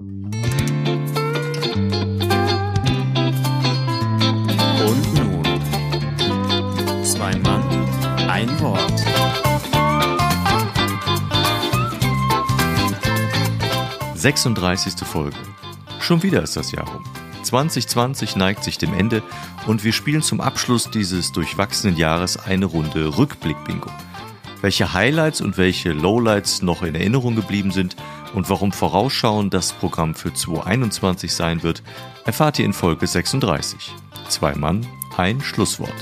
Und nun, zwei Mann, ein Wort. Sechsunddreißigste Folge. Schon wieder ist das Jahr rum. 2020 neigt sich dem Ende und wir spielen zum Abschluss dieses durchwachsenen Jahres eine Runde Rückblick-Bingo. Welche Highlights und welche Lowlights noch in Erinnerung geblieben sind und warum Vorausschauen das Programm für 2021 sein wird, erfahrt ihr in Folge 36. Zwei Mann, ein Schlusswort.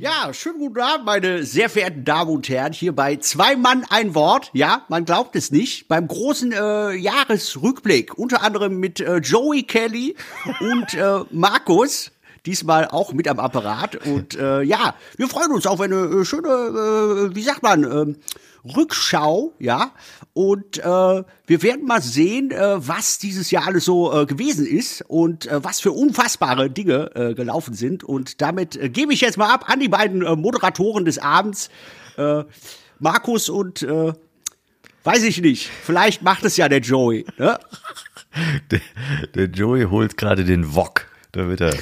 Ja, schönen guten Abend, meine sehr verehrten Damen und Herren, hier bei Zwei Mann ein Wort. Ja, man glaubt es nicht. Beim großen äh, Jahresrückblick, unter anderem mit äh, Joey Kelly und äh, Markus. Diesmal auch mit am Apparat. Und äh, ja, wir freuen uns auf eine äh, schöne, äh, wie sagt man, äh, Rückschau, ja. Und äh, wir werden mal sehen, äh, was dieses Jahr alles so äh, gewesen ist und äh, was für unfassbare Dinge äh, gelaufen sind. Und damit äh, gebe ich jetzt mal ab an die beiden äh, Moderatoren des Abends, äh, Markus und äh, weiß ich nicht. Vielleicht macht es ja der Joey. Ne? Der, der Joey holt gerade den Wok, damit er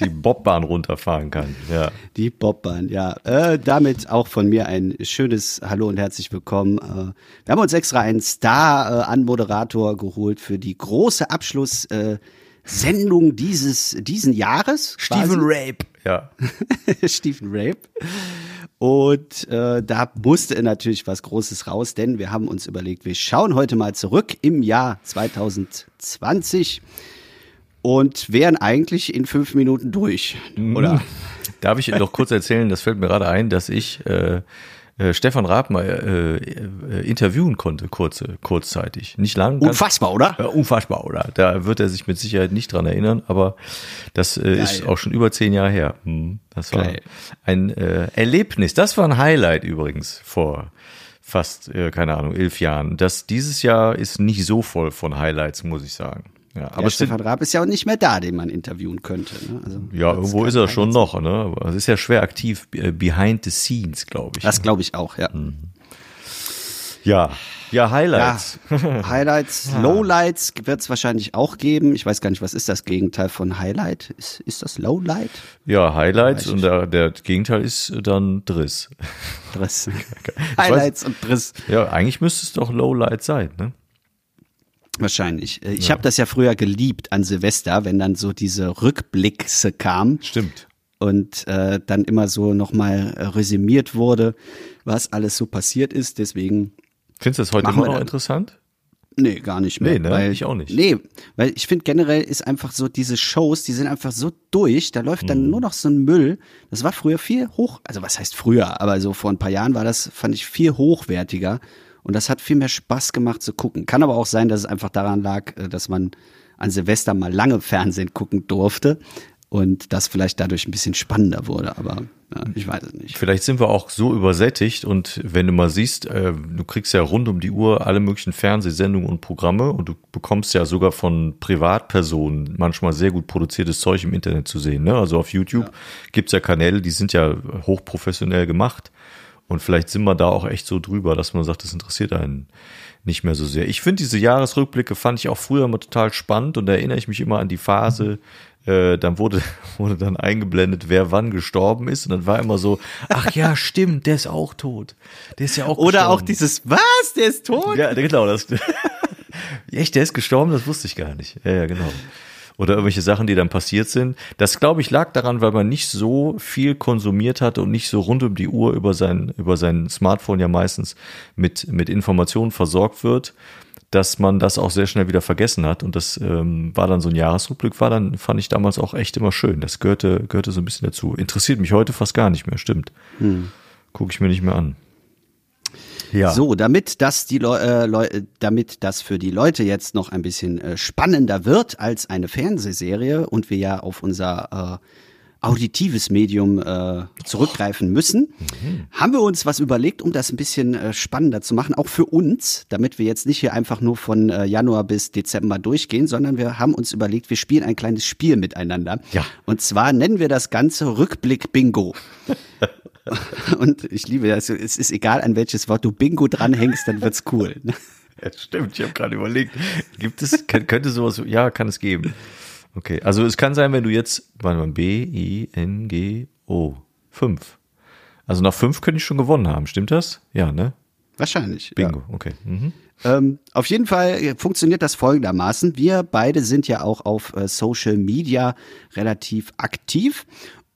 die Bobbahn runterfahren kann. Ja. Die Bobbahn, ja. Äh, damit auch von mir ein schönes Hallo und herzlich willkommen. Äh, wir haben uns extra einen Star-Anmoderator geholt für die große Abschlusssendung äh, Sendung dieses diesen Jahres. Stephen Rape. Ja. Stephen Rape. Und äh, da musste natürlich was Großes raus, denn wir haben uns überlegt, wir schauen heute mal zurück im Jahr 2020 und wären eigentlich in fünf Minuten durch, oder? Darf ich noch kurz erzählen, das fällt mir gerade ein, dass ich äh, äh, Stefan mal äh, äh, interviewen konnte, kurze, kurzzeitig. Nicht lang. ganz- Unfassbar, oder? Ja, unfassbar, oder? Da wird er sich mit Sicherheit nicht dran erinnern, aber das äh, ist auch schon über zehn Jahre her. Hm, Das war Geil. ein äh, Erlebnis. Das war ein Highlight übrigens vor fast, äh, keine Ahnung, elf Jahren. Das dieses Jahr ist nicht so voll von Highlights, muss ich sagen. Ja, aber sind, Stefan Raab ist ja auch nicht mehr da, den man interviewen könnte. Ne? Also, ja, irgendwo ist er schon noch, ne? Es ist ja schwer aktiv äh, behind the scenes, glaube ich. Das glaube ich auch, ja. ja, ja, Highlights. Ja, Highlights, Lowlights wird es wahrscheinlich auch geben. Ich weiß gar nicht, was ist das Gegenteil von Highlight? Ist, ist das Lowlight? Ja, Highlights Weiß und der, der Gegenteil ist dann Driss. Driss. Highlights und Driss. Ja, eigentlich müsste es doch Lowlight sein, ne? Wahrscheinlich. Äh, Ich habe das ja früher geliebt an Silvester, wenn dann so diese Rückblicke kamen Stimmt. und äh, dann immer so nochmal äh, resümiert wurde, was alles so passiert ist. Deswegen Findest du das heute immer noch interessant? Nee, gar nicht mehr. Nee, ne? Weil, Ich auch nicht. Nee, weil ich finde generell ist einfach so, diese Shows, die sind einfach so durch, da läuft Mhm. dann nur noch so ein Müll. Das war früher viel hoch, also was heißt früher, aber so vor ein paar Jahren war das, fand ich viel hochwertiger und das hat viel mehr Spaß gemacht zu gucken. Kann aber auch sein, dass es einfach daran lag, äh, dass man an Silvester mal lange Fernsehen gucken durfte und das vielleicht dadurch ein bisschen spannender wurde, aber ja, ich weiß es nicht. Vielleicht sind wir auch so übersättigt und wenn du mal siehst, äh, du kriegst ja rund um die Uhr alle möglichen Fernsehsendungen und Programme und du bekommst ja sogar von Privatpersonen manchmal sehr gut produziertes Zeug im Internet zu sehen. Ne? Also auf YouTube gibt's ja Kanäle, die sind ja hochprofessionell gemacht und vielleicht sind wir da auch echt so drüber, dass man sagt, das interessiert einen nicht mehr so sehr. Ich finde diese Jahresrückblicke fand ich auch früher immer total spannend und da erinnere ich mich immer an die Phase, äh, dann wurde, wurde dann eingeblendet, wer wann gestorben ist und dann war immer so, ach ja, stimmt, der ist auch tot. Der ist ja auch Oder auch gestorben. dieses, was, der ist tot? Ja, genau, das. Echt, der ist gestorben, das wusste ich gar nicht. Ja, ja, genau. Oder irgendwelche Sachen, die dann passiert sind. Das, glaube ich, lag daran, weil man nicht so viel konsumiert hatte und nicht so rund um die Uhr über sein, über sein Smartphone ja meistens mit, mit Informationen versorgt wird, dass man das auch sehr schnell wieder vergessen hat. Und das ähm, war dann so ein Jahresrückblick, war dann, fand ich damals auch echt immer schön. Das gehörte, gehörte so ein bisschen dazu. Interessiert mich heute fast gar nicht mehr, stimmt. Gucke ich mir nicht mehr an. Ja. So, damit das die Leu äh, Leu damit das für die Leute jetzt noch ein bisschen äh, spannender wird als eine Fernsehserie und wir ja auf unser äh, auditives Medium äh, zurückgreifen müssen, haben wir uns was überlegt, um das ein bisschen äh, spannender zu machen, auch für uns, damit wir jetzt nicht hier einfach nur von äh, Januar bis Dezember durchgehen, sondern wir haben uns überlegt, wir spielen ein kleines Spiel miteinander. Ja. Und zwar nennen wir das Ganze Rückblick Bingo. Und ich liebe das. Es ist egal, an welches Wort du Bingo dranhängst, dann wird's cool. Ja, stimmt, ich habe gerade überlegt, gibt es, könnte sowas, ja, kann es geben. Okay, also es kann sein, wenn du jetzt, warte mal, B, I, N, G, O, fünf. Also nach fünf könnte ich schon gewonnen haben, stimmt das? Ja, ne? Wahrscheinlich. Bingo, okay. Mhm. Ähm, auf jeden Fall funktioniert das folgendermaßen. Wir beide sind ja auch auf äh, Social Media relativ aktiv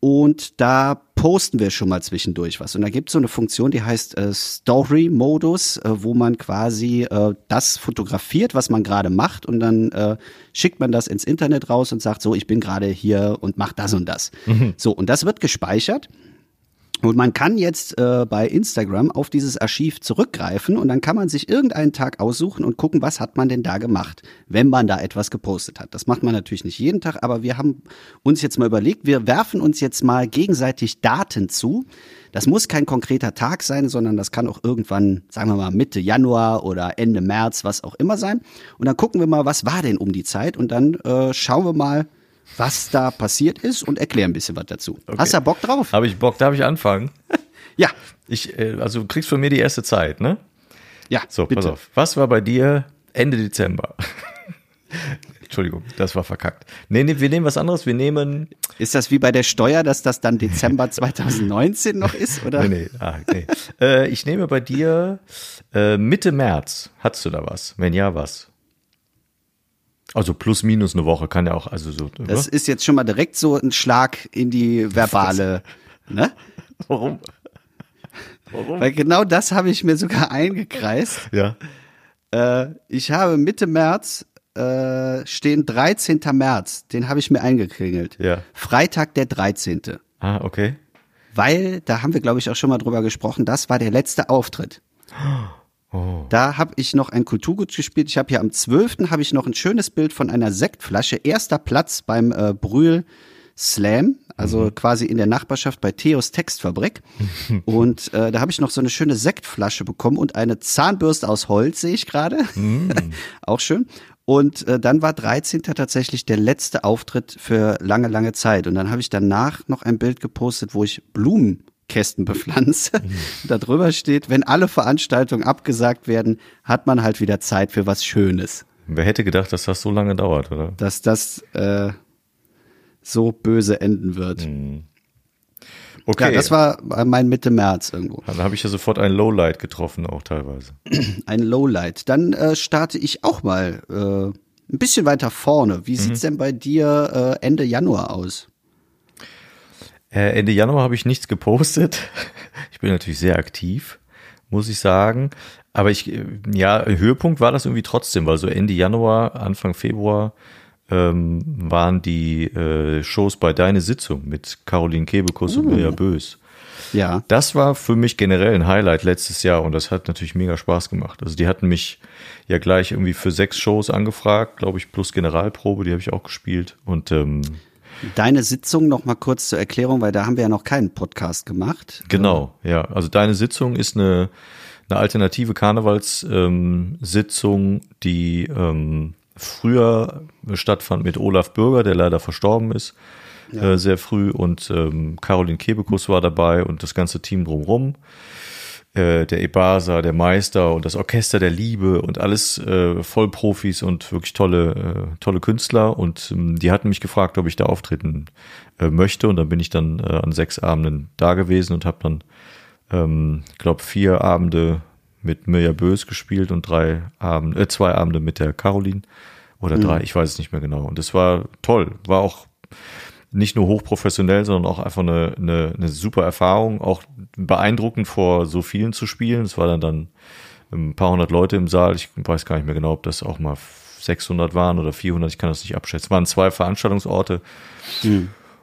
und da posten wir schon mal zwischendurch was. Und da gibt es so eine Funktion, die heißt äh, Story-Modus, äh, wo man quasi äh, das fotografiert, was man gerade macht und dann äh, schickt man das ins Internet raus und sagt so, ich bin gerade hier und mach das und das. So, und das wird gespeichert. Und man kann jetzt äh, bei Instagram auf dieses Archiv zurückgreifen und dann kann man sich irgendeinen Tag aussuchen und gucken, was hat man denn da gemacht, wenn man da etwas gepostet hat. Das macht man natürlich nicht jeden Tag, aber wir haben uns jetzt mal überlegt, wir werfen uns jetzt mal gegenseitig Daten zu. Das muss kein konkreter Tag sein, sondern das kann auch irgendwann, sagen wir mal, Mitte Januar oder Ende März, was auch immer sein. Und dann gucken wir mal, was war denn um die Zeit und dann äh, schauen wir mal, was da passiert ist und erklären ein bisschen was dazu. Hast du da Bock drauf? Habe ich Bock, darf ich anfangen? Ja. Ich, äh, also du kriegst von mir die erste Zeit, ne? Ja, So, bitte. pass auf. Was war bei dir Ende Dezember? Entschuldigung, das war verkackt. Nee, nee, wir nehmen was anderes. Wir nehmen. Ist das wie bei der Steuer, dass das dann Dezember 2019 noch ist? Oder? Nee, nee, ah, nee. äh, ich nehme bei dir äh, Mitte März. Hattest du da was? Wenn ja, was? Also plus minus eine Woche kann ja auch, also so. Das oder? ist jetzt schon mal direkt so ein Schlag in die verbale. Ne? Warum? Warum? Weil genau das habe ich mir sogar eingekreist. Ja. Äh, ich habe Mitte März äh, stehen 13. März. Den habe ich mir eingekringelt. Ja. Freitag der 13. Ah, okay. Weil, da haben wir, glaube ich, auch schon mal drüber gesprochen, das war der letzte Auftritt. Oh. Da habe ich noch ein Kulturgut gespielt. Ich habe hier am 12. habe ich noch ein schönes Bild von einer Sektflasche. Erster Platz beim äh, Brühl Slam, also Mhm. quasi in der Nachbarschaft bei Theos Textfabrik. und äh, da habe ich noch so eine schöne Sektflasche bekommen und eine Zahnbürste aus Holz, sehe ich gerade. Mhm. Auch schön. Und äh, dann war 13. tatsächlich der letzte Auftritt für lange, lange Zeit. Und dann habe ich danach noch ein Bild gepostet, wo ich Blumenkästen bepflanze. Mhm. da drüber steht, wenn alle Veranstaltungen abgesagt werden, hat man halt wieder Zeit für was Schönes. Wer hätte gedacht, dass das so lange dauert, oder? Dass das äh, so böse enden wird. Okay. Ja, das war mein Mitte März irgendwo. Dann habe ich ja sofort ein Lowlight getroffen, auch teilweise. Ein Lowlight. Dann äh, starte ich auch mal äh, ein bisschen weiter vorne. Wie Mhm. sieht's denn bei dir äh, Ende Januar aus? Äh, Ende Januar habe ich nichts gepostet. Ich bin natürlich sehr aktiv, muss ich sagen. Aber ich, äh, ja, Höhepunkt war das irgendwie trotzdem, weil so Ende Januar, Anfang Februar ähm, waren die äh, Shows bei Deine Sitzung mit Caroline Kebekus und Mirja Bös. Ja. Das war für mich generell ein Highlight letztes Jahr und das hat natürlich mega Spaß gemacht. Also die hatten mich ja gleich irgendwie für sechs Shows angefragt, glaube ich, plus Generalprobe, die habe ich auch gespielt. Und ähm, Deine Sitzung noch mal kurz zur Erklärung, weil da haben wir ja noch keinen Podcast gemacht. Genau, ja. Also deine Sitzung ist eine, eine alternative Karnevalssitzung, ähm, die ähm, früher stattfand mit Olaf Bürger, der leider verstorben ist, äh, sehr früh. Und ähm, Caroline Kebekus war dabei und das ganze Team drumrum. Äh, der Ebasa, der Meister und das Orchester der Liebe und alles äh, Vollprofis und wirklich tolle, äh, tolle Künstler. Und ähm, die hatten mich gefragt, ob ich da auftreten äh, möchte. Und dann bin ich dann äh, an sechs Abenden da gewesen und habe dann, ähm, ich glaube, vier Abende mit Mirja Bös gespielt und drei Abende, äh, zwei Abende mit der Caroline oder drei, ich weiß es nicht mehr genau. Und es war toll, war auch nicht nur hochprofessionell, sondern auch einfach eine, eine, eine super Erfahrung, auch beeindruckend vor so vielen zu spielen. Es war dann dann ein paar hundert Leute im Saal. Ich weiß gar nicht mehr genau, ob das auch mal 600 waren oder 400. Ich kann das nicht abschätzen. Es waren zwei Veranstaltungsorte.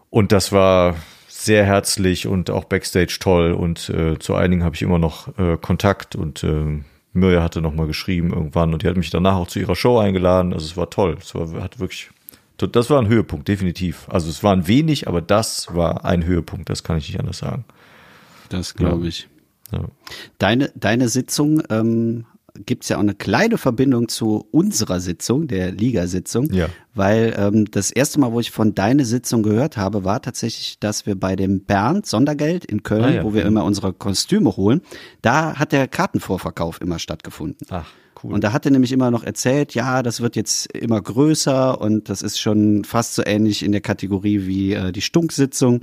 Und das war sehr herzlich und auch Backstage toll. Und äh, zu einigen habe ich immer noch äh, Kontakt und äh, Mirja hatte noch mal geschrieben irgendwann und die hat mich danach auch zu ihrer Show eingeladen. Also es war toll. Es war, hat wirklich Das war ein Höhepunkt, definitiv. Also es waren wenig, aber das war ein Höhepunkt, das kann ich nicht anders sagen. Das glaube ich. Ja. Deine, deine Sitzung ähm, gibt es ja auch eine kleine Verbindung zu unserer Sitzung, der Ligasitzung. Ja. Weil ähm, das erste Mal, wo ich von deiner Sitzung gehört habe, war tatsächlich, dass wir bei dem Bernd Sondergeld in Köln, Ah ja. wo wir immer unsere Kostüme holen, da hat der Kartenvorverkauf immer stattgefunden. Ach, cool. Und da hat er nämlich immer noch erzählt, ja, das wird jetzt immer größer und das ist schon fast so ähnlich in der Kategorie wie äh, die Stunksitzung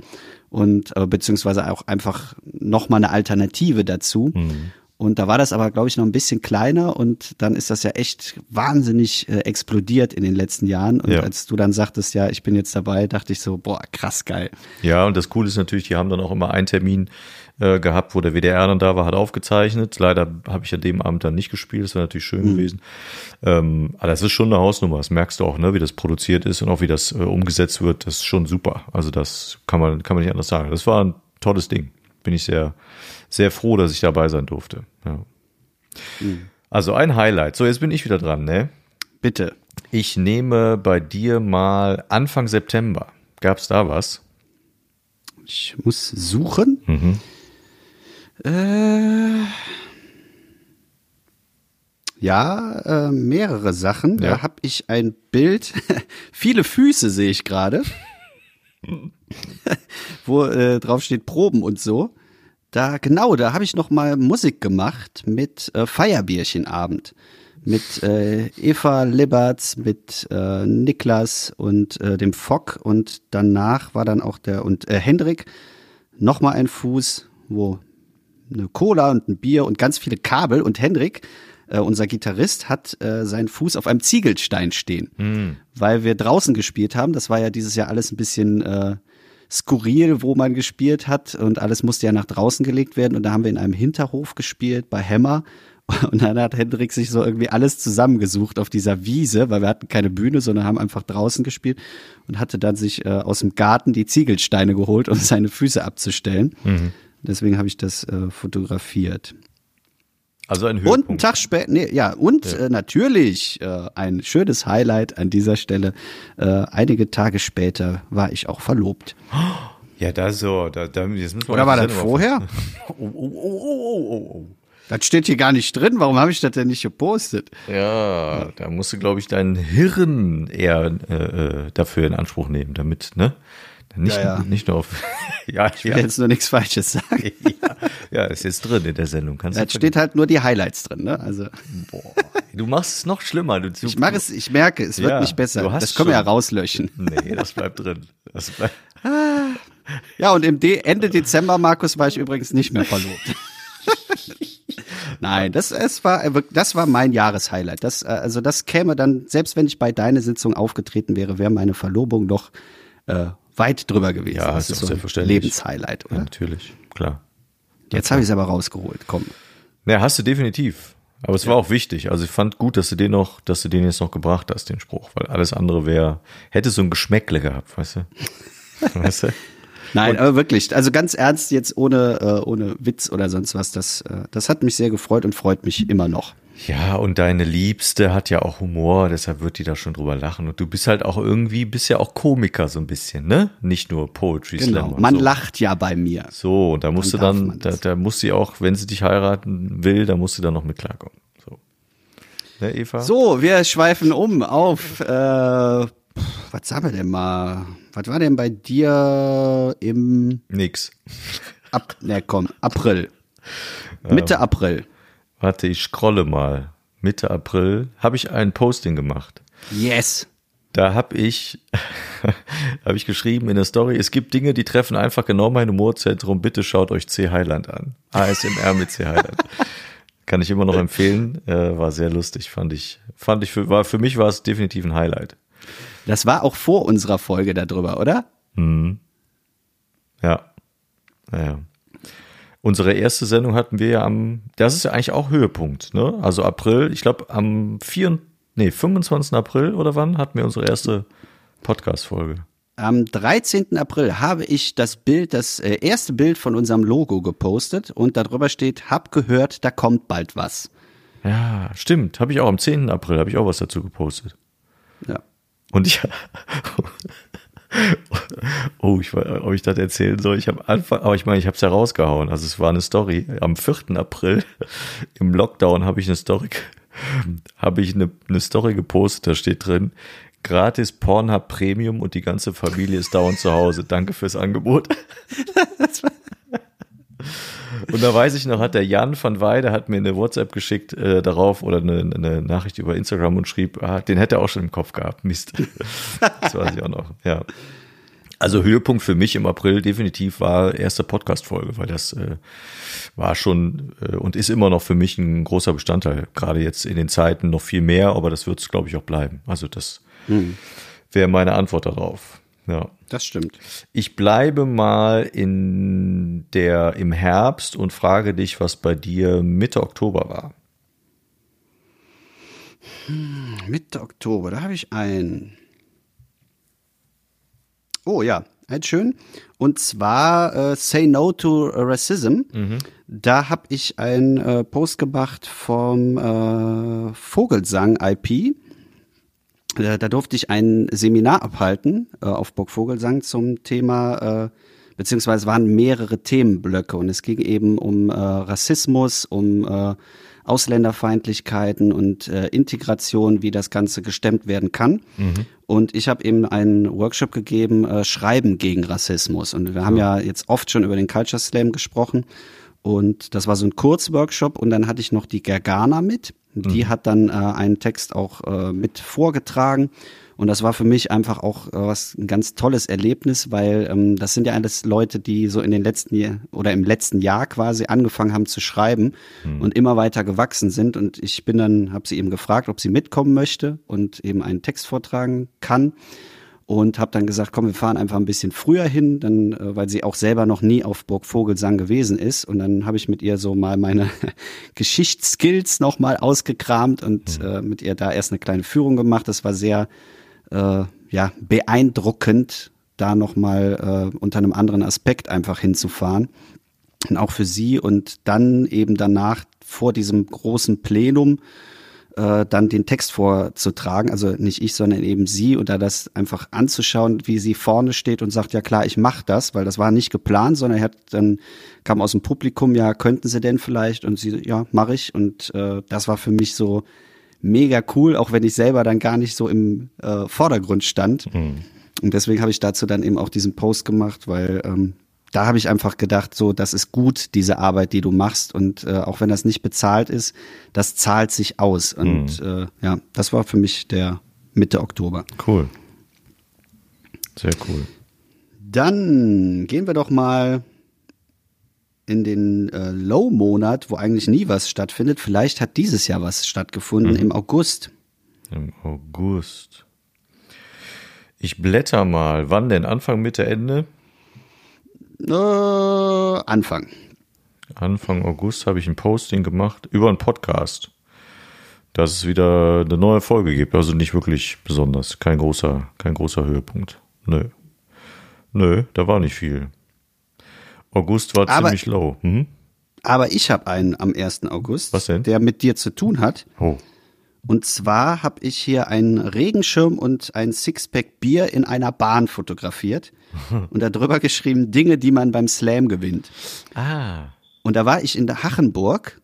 und äh, beziehungsweise auch einfach nochmal eine Alternative dazu. Mhm. Und da war das aber, glaube ich, noch ein bisschen kleiner und dann ist das ja echt wahnsinnig äh, explodiert in den letzten Jahren. Und Ja. als du dann sagtest, ja, ich bin jetzt dabei, dachte ich so, boah, krass geil. Ja, und das Coole ist natürlich, die haben dann auch immer einen Termin äh, gehabt, wo der WDR dann da war, hat aufgezeichnet. Leider habe ich an dem Abend dann nicht gespielt, das wäre natürlich schön gewesen. Ähm, aber das ist schon eine Hausnummer, das merkst du auch, ne, wie das produziert ist und auch wie das äh, umgesetzt wird, das ist schon super. Also das kann man, kann man nicht anders sagen. Das war ein tolles Ding. Bin ich sehr, sehr froh, dass ich dabei sein durfte. Ja. Also ein Highlight. So, jetzt bin ich wieder dran, ne? Bitte. Ich nehme bei dir mal Anfang September. Gab's da was? Ich muss suchen. Mhm. Äh, ja, äh, mehrere Sachen. Ja. Da habe ich ein Bild. Viele Füße sehe ich gerade. wo äh, drauf steht Proben und so. Da genau, da habe ich noch mal Musik gemacht mit äh, Feierbierchenabend. Mit äh, Eva Liberts, mit äh, Niklas und äh, dem Fock. Und danach war dann auch der und äh, Hendrik noch mal ein Fuß, wo eine Cola und ein Bier und ganz viele Kabel. Und Hendrik äh, unser Gitarrist hat äh, seinen Fuß auf einem Ziegelstein stehen, weil wir draußen gespielt haben. Das war ja dieses Jahr alles ein bisschen äh, skurril, wo man gespielt hat und alles musste ja nach draußen gelegt werden und da haben wir in einem Hinterhof gespielt bei Hammer und dann hat Hendrik sich so irgendwie alles zusammengesucht auf dieser Wiese, weil wir hatten keine Bühne, sondern haben einfach draußen gespielt und hatte dann sich äh, aus dem Garten die Ziegelsteine geholt, um seine Füße abzustellen. Deswegen habe ich das äh, fotografiert. Also ein Und Höhepunkt. einen Tag später, nee, ja, und Äh, natürlich äh, ein schönes Highlight an dieser Stelle. Äh, einige Tage später war ich auch verlobt. Ja, da so, da, da Oder war das vorher? auf- Oh, oh, oh, oh, oh, oh. Das steht hier gar nicht drin. Warum habe ich das denn nicht gepostet? Ja, da musst du, glaube ich, dein Hirn eher äh, äh, dafür in Anspruch nehmen, damit, ne? Nicht, Ja, ja. nicht nur auf. ja, Ich will ja, jetzt nur nichts Falsches sagen. ja, ist jetzt drin in der Sendung. Kannst Da steht halt nur die Highlights drin. Ne? Also Boah, du machst es noch schlimmer. Du, ich mache es, ich merke, es wird nicht besser. Das können wir ja rauslöschen. Nee, das bleibt drin. Das bleibt, Ja, und im De Ende Dezember, Markus, war ich übrigens nicht mehr verlobt. Nein, das, es war, äh, das war mein Jahreshighlight. Das, äh, also das käme dann, selbst wenn ich bei deiner Sitzung aufgetreten wäre, wäre meine Verlobung noch äh, weit drüber gewesen. Ja, das ist ist so ein selbstverständlich. Lebenshighlight, ja, oder? natürlich, klar. Jetzt habe ich es aber rausgeholt. Komm. Ja, hast du definitiv. Aber es war auch wichtig. Also ich fand gut, dass du den noch, dass du den jetzt noch gebracht hast, den Spruch, weil alles andere wäre, hätte so ein Geschmäckle gehabt, weißt du? weißt du? Nein, aber wirklich, also ganz ernst jetzt ohne, äh, ohne Witz oder sonst was, das, äh, das hat mich sehr gefreut und freut mich immer noch. Ja, und deine Liebste hat ja auch Humor, deshalb wird die da schon drüber lachen. Und du bist halt auch irgendwie, bist ja auch Komiker so ein bisschen, ne? Nicht nur Poetry Slam. Genau. Man so. lacht ja bei mir. So, und da musst du darf dann, da, da muss sie auch, wenn sie dich heiraten will, da musst du dann noch mit klarkommen. So. Ne, Eva? So, wir schweifen um auf, äh, was sagen wir denn mal? Was war denn bei dir im Nix. Ab, ne, komm, April. Mitte April. Warte, ich scrolle mal. Mitte April habe ich ein Posting gemacht. Yes. Da habe ich, hab ich geschrieben in der Story, es gibt Dinge, die treffen einfach genau mein Humorzentrum. Bitte schaut euch C. Highland an. ASMR mit C. Highland. Kann ich immer noch empfehlen. Äh, war sehr lustig, fand ich. Fand ich für, war, für mich war es definitiv ein Highlight. Das war auch vor unserer Folge darüber, oder? Ja. Naja. Unsere erste Sendung hatten wir ja am, das ist ja eigentlich auch Höhepunkt, ne? Also April, ich glaube am 4, nee, 25. April oder wann hatten wir unsere erste Podcast-Folge? Am 13. April habe ich das Bild, das äh, erste Bild von unserem Logo gepostet und darüber steht, hab gehört, da kommt bald was. Ja, stimmt. Habe ich auch am 10. April, habe ich auch was dazu gepostet. Ja. Und ich, oh, ich weiß, ob ich das erzählen soll. Ich habe Anfang, aber ich meine, ich habe es ja rausgehauen. Also es war eine Story. Am 4. April im Lockdown habe ich eine Story, habe ich eine, eine Story gepostet. Da steht drin, gratis Pornhub Premium und die ganze Familie ist dauernd zu Hause. Danke fürs Angebot. Und da weiß ich noch, hat der Jan van Weide hat mir eine WhatsApp geschickt äh, darauf oder eine, eine Nachricht über Instagram und schrieb, ah, den hätte er auch schon im Kopf gehabt. Mist. Das weiß ich auch noch. Ja. Also Höhepunkt für mich im April definitiv war erste Podcast-Folge, weil das äh, war schon äh, und ist immer noch für mich ein großer Bestandteil. Gerade jetzt in den Zeiten noch viel mehr, aber das wird es, glaube ich, auch bleiben. Also das Hm. wäre meine Antwort darauf. Ja. Das stimmt. Ich bleibe mal in der im Herbst und frage dich, was bei dir Mitte Oktober war. Mitte Oktober, da habe ich einen. Oh ja, ein schön. Und zwar äh, Say No to Racism. Da habe ich einen äh, Post gemacht vom äh, Vogelsang IP. Äh, da durfte ich ein Seminar abhalten äh, auf Burg Vogelsang zum Thema, äh, beziehungsweise waren mehrere Themenblöcke und es ging eben um äh, Rassismus, um äh, Ausländerfeindlichkeiten und äh, Integration, wie das Ganze gestemmt werden kann. Und ich habe eben einen Workshop gegeben, äh, Schreiben gegen Rassismus. Und wir haben ja jetzt oft schon über den Culture Slam gesprochen. Und das war so ein Kurzworkshop und dann hatte ich noch die Gergana mit. Die hat dann äh, einen Text auch äh, mit vorgetragen. Und das war für mich einfach auch äh, was ein ganz tolles Erlebnis, weil ähm, das sind ja alles Leute, die so in den letzten Jahr oder im letzten Jahr quasi angefangen haben zu schreiben und immer weiter gewachsen sind. Und ich bin dann, habe sie eben gefragt, ob sie mitkommen möchte und eben einen Text vortragen kann und habe dann gesagt, komm, wir fahren einfach ein bisschen früher hin, dann, äh, weil sie auch selber noch nie auf Burg Vogelsang gewesen ist. Und dann habe ich mit ihr so mal meine Geschichtsskills noch mal ausgekramt und äh, mit ihr da erst eine kleine Führung gemacht. Das war sehr äh, ja beeindruckend, da noch mal äh, unter einem anderen Aspekt einfach hinzufahren. Und auch für sie und dann eben danach vor diesem großen Plenum äh, dann den Text vorzutragen, also nicht ich, sondern eben sie und da das einfach anzuschauen, wie sie vorne steht und sagt, ja klar, ich mache das, weil das war nicht geplant, sondern er hat dann kam aus dem Publikum, ja, könnten sie denn vielleicht? Und sie, ja, mache ich. Und äh, das war für mich so mega cool, auch wenn ich selber dann gar nicht so im äh, Vordergrund stand. Und deswegen habe ich dazu dann eben auch diesen Post gemacht, weil ähm, da habe ich einfach gedacht, so, das ist gut, diese Arbeit, die du machst. Und äh, auch wenn das nicht bezahlt ist, das zahlt sich aus. Und äh, ja, das war für mich der Mitte Oktober. Cool. Sehr cool. Dann gehen wir doch mal in den äh, Low-Monat, wo eigentlich nie was stattfindet. Vielleicht hat dieses Jahr was stattgefunden im August. Im August. Ich blätter mal. Wann denn? Anfang, Mitte, Ende? Äh, Anfang. Anfang August habe ich ein Posting gemacht über einen Podcast, dass es wieder eine neue Folge gibt. Also nicht wirklich besonders. Kein großer, kein großer Höhepunkt. Nö. Nö, da war nicht viel. August war Aber- ziemlich low. Hm? Aber ich habe einen am 1. August, der mit dir zu tun hat. Oh. Und zwar habe ich hier einen Regenschirm und ein Sixpack Bier in einer Bahn fotografiert und darüber geschrieben Dinge, die man beim Slam gewinnt. Ah. Und da war ich in der Hachenburg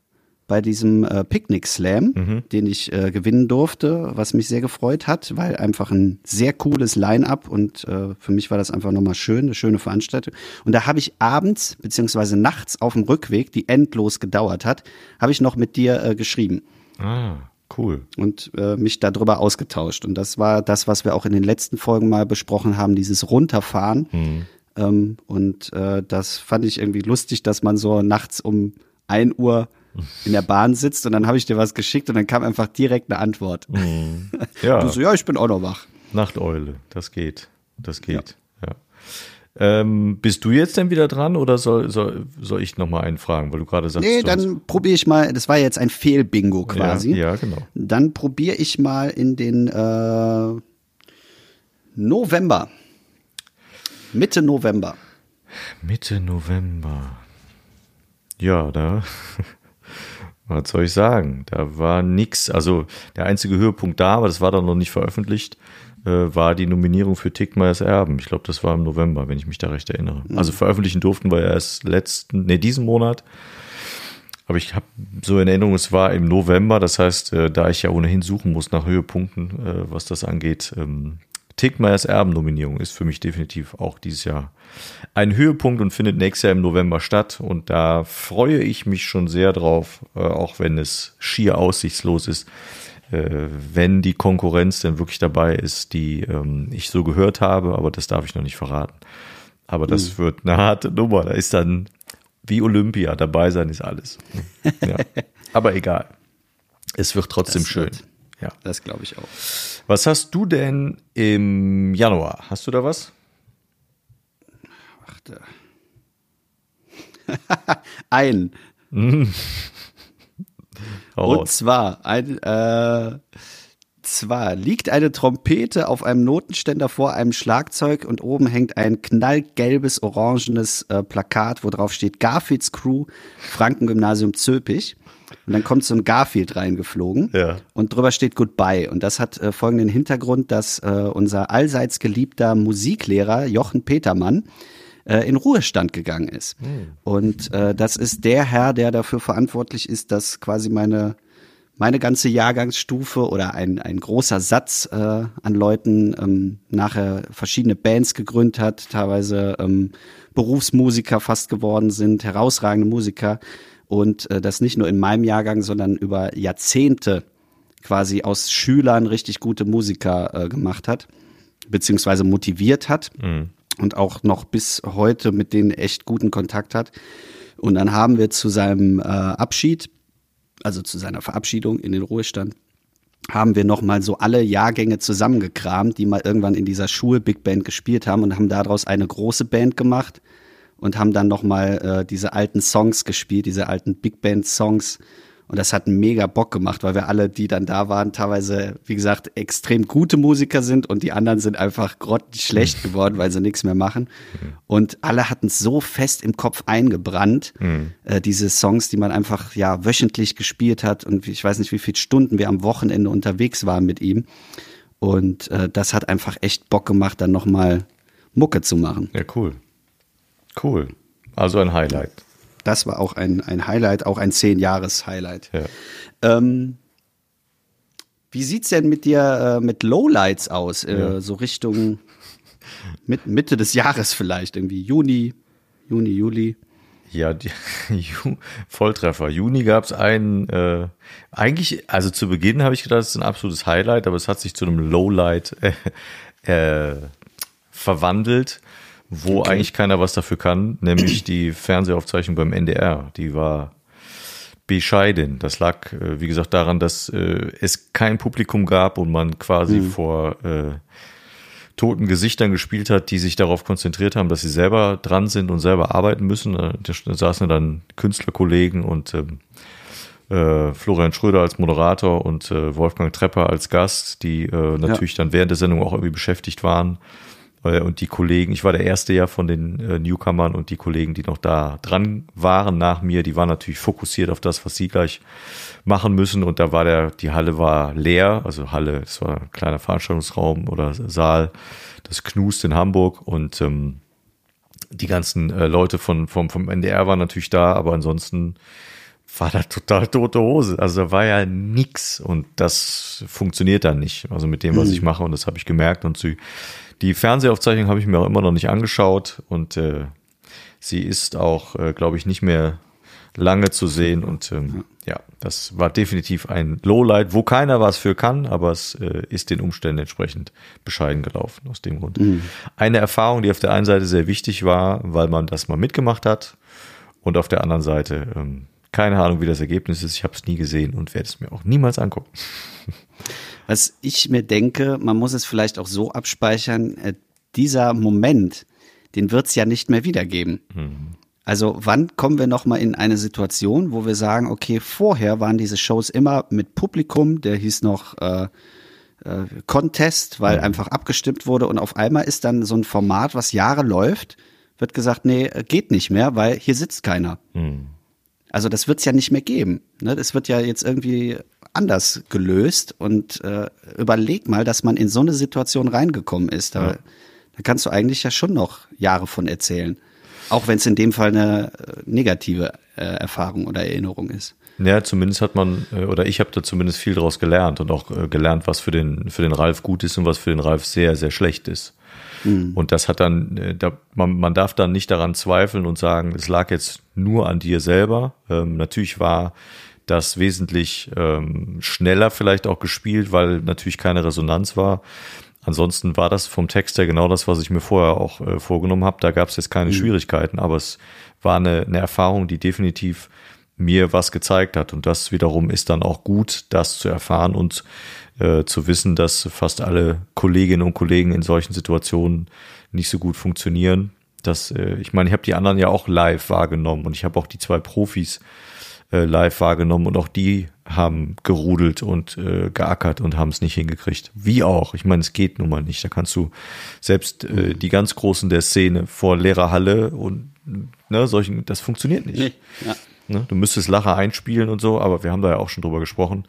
bei diesem äh, Picknick Slam, den ich äh, gewinnen durfte, was mich sehr gefreut hat, weil einfach ein sehr cooles Line-up und äh, für mich war das einfach nochmal schön, eine schöne Veranstaltung. Und da habe ich abends beziehungsweise nachts auf dem Rückweg, die endlos gedauert hat, habe ich noch mit dir äh, geschrieben Ah, cool. und äh, mich darüber ausgetauscht. Und das war das, was wir auch in den letzten Folgen mal besprochen haben, dieses Runterfahren. Ähm, und äh, das fand ich irgendwie lustig, dass man so nachts um ein Uhr in der Bahn sitzt und dann habe ich dir was geschickt und dann kam einfach direkt eine Antwort. Ja. Du so, ja, ich bin auch noch wach. Nachteule, das geht. Das geht, ja. Ähm, bist du jetzt denn wieder dran oder soll, soll, soll ich nochmal einen fragen, weil du gerade sagst, Nee, dann probiere ich mal, das war jetzt ein Fehlbingo quasi. Ja, ja, genau. Dann probiere ich mal in den äh, November. Mitte November. Mitte November. Ja, da, was soll ich sagen? Da war nix. Also der einzige Höhepunkt da, aber das war dann noch nicht veröffentlicht, war die Nominierung für Tickmeyers Erben. Ich glaube, das war im November, wenn ich mich da recht erinnere. Also veröffentlichen durften wir erst letzten, nee, diesen Monat. Aber ich habe so in Erinnerung, es war im November, das heißt, äh, da ich ja ohnehin suchen muss nach Höhepunkten, äh, was das angeht, ähm, Tickmeyers Erben-Nominierung ist für mich definitiv auch dieses Jahr ein Höhepunkt und findet nächstes Jahr im November statt. Und da freue ich mich schon sehr drauf, äh, auch wenn es schier aussichtslos ist, äh, wenn die Konkurrenz denn wirklich dabei ist, die ähm, ich so gehört habe, aber das darf ich noch nicht verraten. Aber das wird eine harte Nummer. Da ist dann wie Olympia, dabei sein ist alles. Ja. Aber egal. Es wird trotzdem Das schön. wird- Ja. Das glaube ich auch. Was hast du denn im Januar? Hast du da was? Warte. Ein. Hau Und raus. zwar, ein, äh, zwar liegt eine Trompete auf einem Notenständer vor einem Schlagzeug und oben hängt ein knallgelbes, orangenes äh, Plakat, wo drauf steht Garfields Crew, Frankengymnasium Zöpich. Und dann kommt so ein Garfield reingeflogen Ja. und drüber steht Goodbye. Und das hat äh, folgenden Hintergrund, dass äh, unser allseits geliebter Musiklehrer Jochen Petermann äh, in Ruhestand gegangen ist. Und äh, das ist der Herr, der dafür verantwortlich ist, dass quasi meine meine ganze Jahrgangsstufe oder ein, ein großer Satz äh, an Leuten ähm, nachher verschiedene Bands gegründet hat, teilweise ähm, Berufsmusiker fast geworden sind, herausragende Musiker. Und äh, das nicht nur in meinem Jahrgang, sondern über Jahrzehnte quasi aus Schülern richtig gute Musiker äh, gemacht hat, beziehungsweise motiviert hat und auch noch bis heute mit denen echt guten Kontakt hat. Und dann haben wir zu seinem äh, Abschied, also zu seiner Verabschiedung in den Ruhestand, haben wir nochmal so alle Jahrgänge zusammengekramt, die mal irgendwann in dieser Schul Big Band gespielt haben und haben daraus eine große Band gemacht und haben dann nochmal äh, diese alten Songs gespielt, diese alten Big Band Songs. Und das hat mega Bock gemacht, weil wir alle, die dann da waren, teilweise, wie gesagt, extrem gute Musiker sind und die anderen sind einfach grottenschlecht geworden, weil sie nichts mehr machen. Und alle hatten es so fest im Kopf eingebrannt, äh, diese Songs, die man einfach ja wöchentlich gespielt hat und ich weiß nicht, wie viele Stunden wir am Wochenende unterwegs waren mit ihm. Und äh, das hat einfach echt Bock gemacht, dann nochmal Mucke zu machen. Ja, cool. Cool. Also ein Highlight. Das war auch ein, ein Highlight, auch ein Zehn-Jahres-Highlight. Ja. Ähm, wie sieht's denn mit dir äh, mit Lowlights aus? Äh, So Richtung mit, Mitte des Jahres vielleicht, irgendwie Juni, Juni, Juli. Ja, die, Volltreffer. Juni gab es einen, äh, eigentlich, also zu Beginn habe ich gedacht, es ist ein absolutes Highlight, aber es hat sich zu einem Lowlight äh, äh, verwandelt, wo eigentlich keiner was dafür kann, nämlich die Fernsehaufzeichnung beim NDR. Die war bescheiden. Das lag, äh, wie gesagt, daran, dass äh, es kein Publikum gab und man quasi vor äh, toten Gesichtern gespielt hat, die sich darauf konzentriert haben, dass sie selber dran sind und selber arbeiten müssen. Äh, Da saßen dann Künstlerkollegen und ähm, äh, Florian Schröder als Moderator und äh, Wolfgang Trepper als Gast, die äh, natürlich dann während der Sendung auch irgendwie beschäftigt waren. Äh, und die Kollegen, ich war der erste ja von den äh, Newcomern und die Kollegen, die noch da dran waren nach mir, die waren natürlich fokussiert auf das, was sie gleich machen müssen. Und da war der, die Halle war leer, also Halle, das war ein kleiner Veranstaltungsraum oder Saal, das Knust in Hamburg und ähm, die ganzen äh, Leute von, vom, vom NDR waren natürlich da, aber ansonsten war da total tote Hose. Also da war ja nix und das funktioniert dann nicht. Also mit dem, was ich mache und das habe ich gemerkt und sie, die Fernsehaufzeichnung habe ich mir auch immer noch nicht angeschaut und äh, sie ist auch, äh, glaube ich, nicht mehr lange zu sehen und ähm, ja, das war definitiv ein Lowlight, wo keiner was für kann, aber es äh, ist den Umständen entsprechend bescheiden gelaufen aus dem Grund. Eine Erfahrung, die auf der einen Seite sehr wichtig war, weil man das mal mitgemacht hat und auf der anderen Seite ähm, keine Ahnung, wie das Ergebnis ist. Ich habe es nie gesehen und werde es mir auch niemals angucken. Was ich mir denke, man muss es vielleicht auch so abspeichern, äh, dieser Moment, den wird's ja nicht mehr wiedergeben. Also wann kommen wir nochmal in eine Situation, wo wir sagen, okay, vorher waren diese Shows immer mit Publikum, der hieß noch äh, äh, Contest, weil einfach abgestimmt wurde und auf einmal ist dann so ein Format, was Jahre läuft, wird gesagt, nee, äh, geht nicht mehr, weil hier sitzt keiner. Also das wird's ja nicht mehr geben. Ne? Das wird ja jetzt irgendwie anders gelöst und äh, überleg mal, dass man in so eine Situation reingekommen ist. Da, da kannst du eigentlich ja schon noch Jahre von erzählen. Auch wenn es in dem Fall eine äh, negative äh, Erfahrung oder Erinnerung ist. Ja, zumindest hat man, äh, oder ich habe da zumindest viel draus gelernt und auch äh, gelernt, was für den, für den Ralf gut ist und was für den Ralf sehr, sehr schlecht ist. Und das hat dann, da, man, man darf dann nicht daran zweifeln und sagen, es lag jetzt nur an dir selber. Ähm, natürlich war das wesentlich ähm, schneller vielleicht auch gespielt, weil natürlich keine Resonanz war. Ansonsten war das vom Text her genau das, was ich mir vorher auch äh, vorgenommen habe. Da gab es jetzt keine Schwierigkeiten, aber es war eine, eine Erfahrung, die definitiv mir was gezeigt hat. Und das wiederum ist dann auch gut, das zu erfahren und äh, zu wissen, dass fast alle Kolleginnen und Kollegen in solchen Situationen nicht so gut funktionieren. Das, äh, ich meine, ich habe die anderen ja auch live wahrgenommen und ich habe auch die zwei Profis äh, live wahrgenommen und auch die haben gerudelt und äh, geackert und haben es nicht hingekriegt. Wie auch. Ich meine, es geht nun mal nicht. Da kannst du selbst äh, die ganz Großen der Szene vor leerer Halle und ne, solchen, das funktioniert nicht. Ja. Ne? Du müsstest Lacher einspielen und so, aber wir haben da ja auch schon drüber gesprochen.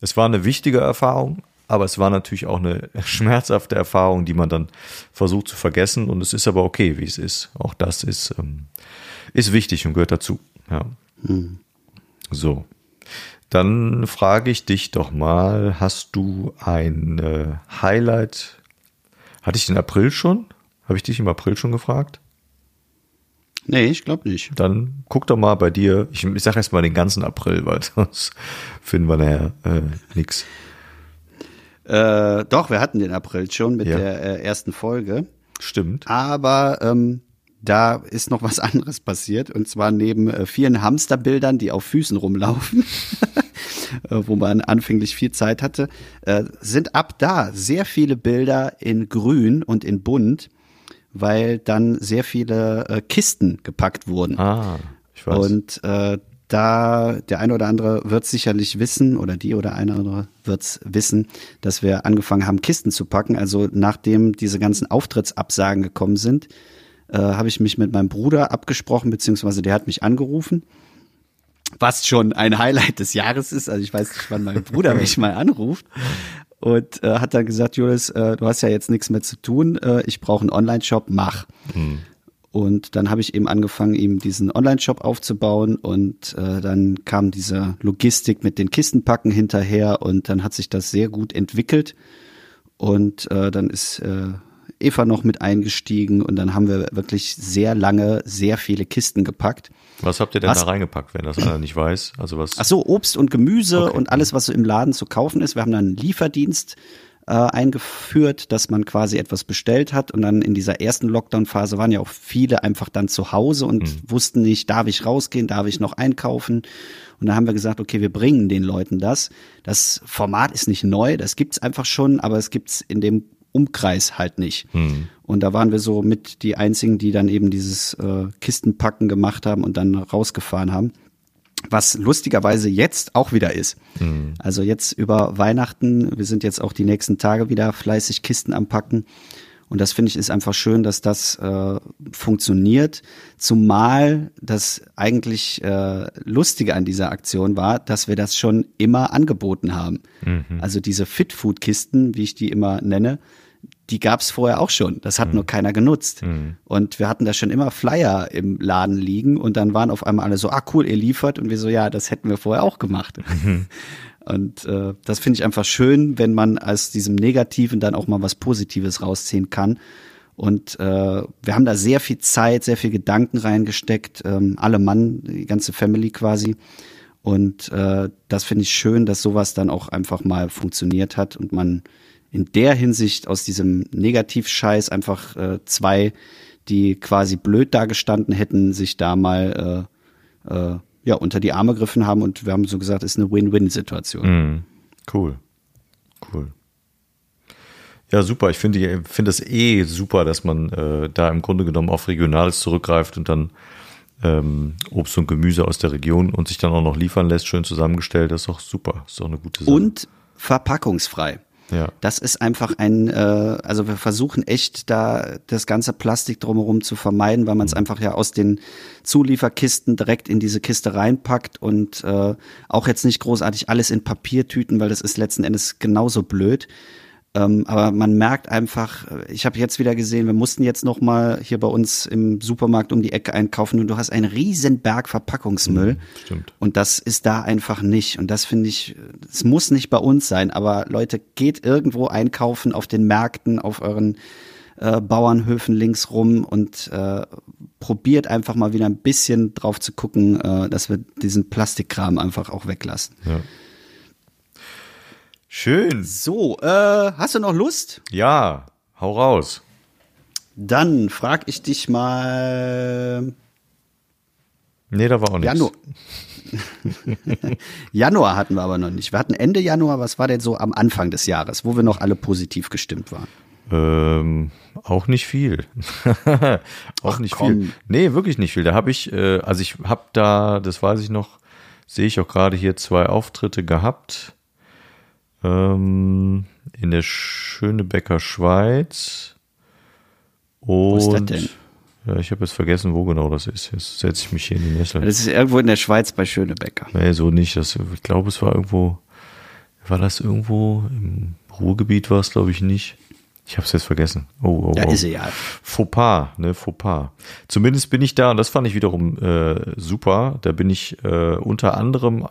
Es war eine wichtige Erfahrung, aber es war natürlich auch eine schmerzhafte Erfahrung, die man dann versucht zu vergessen. Und es ist aber okay, wie es ist. Auch das ist, ähm, ist wichtig und gehört dazu. Ja. So. Dann frage ich dich doch mal, hast du ein äh, Highlight? Hatte ich den April schon? Habe ich dich im April schon gefragt? Nee, ich glaube nicht. Dann guck doch mal bei dir. Ich, ich sage erst mal den ganzen April, weil sonst finden wir nachher äh, nix. Äh, doch, wir hatten den April schon mit Ja. der äh, ersten Folge. Stimmt. Aber ähm, da ist noch was anderes passiert. Und zwar neben äh, vielen Hamsterbildern, die auf Füßen rumlaufen, äh, wo man anfänglich viel Zeit hatte, äh, sind ab da sehr viele Bilder in Grün und in Bunt, weil dann sehr viele äh, Kisten gepackt wurden. Ah, ich weiß. Und äh, da der eine oder andere wird sicherlich wissen oder die oder eine oder andere wird's wissen, dass wir angefangen haben, Kisten zu packen. Also nachdem diese ganzen Auftrittsabsagen gekommen sind, äh, habe ich mich mit meinem Bruder abgesprochen, beziehungsweise der hat mich angerufen. Was schon ein Highlight des Jahres ist. Also ich weiß nicht, wann mein Bruder mich mal anruft. Und äh, hat dann gesagt, Julius, äh, du hast ja jetzt nichts mehr zu tun. Äh, ich brauche einen Online-Shop, mach. Und dann habe ich eben angefangen, ihm diesen Online-Shop aufzubauen und äh, dann kam diese Logistik mit den Kistenpacken hinterher und dann hat sich das sehr gut entwickelt und äh, dann ist äh, Eva noch mit eingestiegen und dann haben wir wirklich sehr lange sehr viele Kisten gepackt. was habt ihr denn was- da reingepackt, wenn das einer nicht weiß? Also was? Ach so, Obst und Gemüse Okay. und alles, was so im Laden zu kaufen ist. Wir haben dann einen Lieferdienst äh, eingeführt, dass man quasi etwas bestellt hat. Und dann in dieser ersten Lockdown-Phase waren ja auch viele einfach dann zu Hause und wussten nicht, darf ich rausgehen, darf ich noch einkaufen. Und da haben wir gesagt, okay, wir bringen den Leuten das. Das Format ist nicht neu, das gibt's einfach schon, aber es gibt's in dem Umkreis halt nicht. Und da waren wir so mit die einzigen, die dann eben dieses äh, Kistenpacken gemacht haben und dann rausgefahren haben was lustigerweise jetzt auch wieder ist. Also jetzt über Weihnachten, wir sind jetzt auch die nächsten Tage wieder fleißig Kisten am Packen. Und das finde ich ist einfach schön, dass das äh, funktioniert. Zumal das eigentlich äh, Lustige an dieser Aktion war, dass wir das schon immer angeboten haben. Also diese Fit-Food-Kisten, wie ich die immer nenne, die gab's vorher auch schon. Das hat nur keiner genutzt. Und wir hatten da schon immer Flyer im Laden liegen und dann waren auf einmal alle so, ah cool, ihr liefert. Und wir so, ja, das hätten wir vorher auch gemacht. Und äh, das finde ich einfach schön, wenn man aus diesem Negativen dann auch mal was Positives rausziehen kann. Und äh, wir haben da sehr viel Zeit, sehr viel Gedanken reingesteckt, ähm, alle Mann, die ganze Family quasi. Und äh, das finde ich schön, dass sowas dann auch einfach mal funktioniert hat und man in der Hinsicht aus diesem Negativscheiß einfach äh, zwei, die quasi blöd dagestanden hätten, sich da mal äh, äh, ja unter die Arme gegriffen haben und wir haben so gesagt, ist eine Win-Win-Situation. Mhm. Cool. Cool. Ja, super. Ich finde finde es eh super, dass man äh, da im Grunde genommen auf Regionales zurückgreift und dann ähm, Obst und Gemüse aus der Region und sich dann auch noch liefern lässt, schön zusammengestellt. Das ist doch super. Das ist doch eine gute Sache. Und verpackungsfrei. Ja. Das ist einfach ein, äh, also wir versuchen echt da das ganze Plastik drumherum zu vermeiden, weil man es einfach ja aus den Zulieferkisten direkt in diese Kiste reinpackt und äh, auch jetzt nicht großartig alles in Papiertüten, weil das ist letzten Endes genauso blöd. Ähm, aber man merkt einfach, ich habe jetzt wieder gesehen, wir mussten jetzt noch mal hier bei uns im Supermarkt um die Ecke einkaufen und du hast einen riesen Berg Verpackungsmüll. stimmt. Und das ist da einfach nicht. Und das finde ich, es muss nicht bei uns sein, aber Leute, geht irgendwo einkaufen auf den Märkten, auf euren äh, Bauernhöfen links rum und äh, probiert einfach mal wieder ein bisschen drauf zu gucken, äh, dass wir diesen Plastikkram einfach auch weglassen. Ja. Schön. So, äh, hast du noch Lust? Ja, hau raus. Dann frag ich dich mal. Nee, da war auch nichts. Januar. Januar hatten wir aber noch nicht. Wir hatten Ende Januar, was war denn so am Anfang des Jahres, wo wir noch alle positiv gestimmt waren? Ähm, auch nicht viel. auch Ach, nicht komm. viel. Nee, wirklich nicht viel. Da habe ich, äh, also ich habe da, das weiß ich noch, sehe ich auch gerade hier zwei Auftritte gehabt. Ähm, in der Schönebecker Schweiz. Und, ist das denn? Ja, ich habe jetzt vergessen, wo genau das ist. Jetzt setze ich mich hier in die Nessel. Das ist irgendwo in der Schweiz bei Schönebecker. Nee, so nicht. Das, ich glaube, es war irgendwo, war das irgendwo im Ruhrgebiet war es, glaube ich, nicht. Ich habe es jetzt vergessen. Oh, oh, Da oh. ist sie ja. Fauxpas, ne, Fauxpas. Zumindest bin ich da, und das fand ich wiederum äh, super, da bin ich äh, unter anderem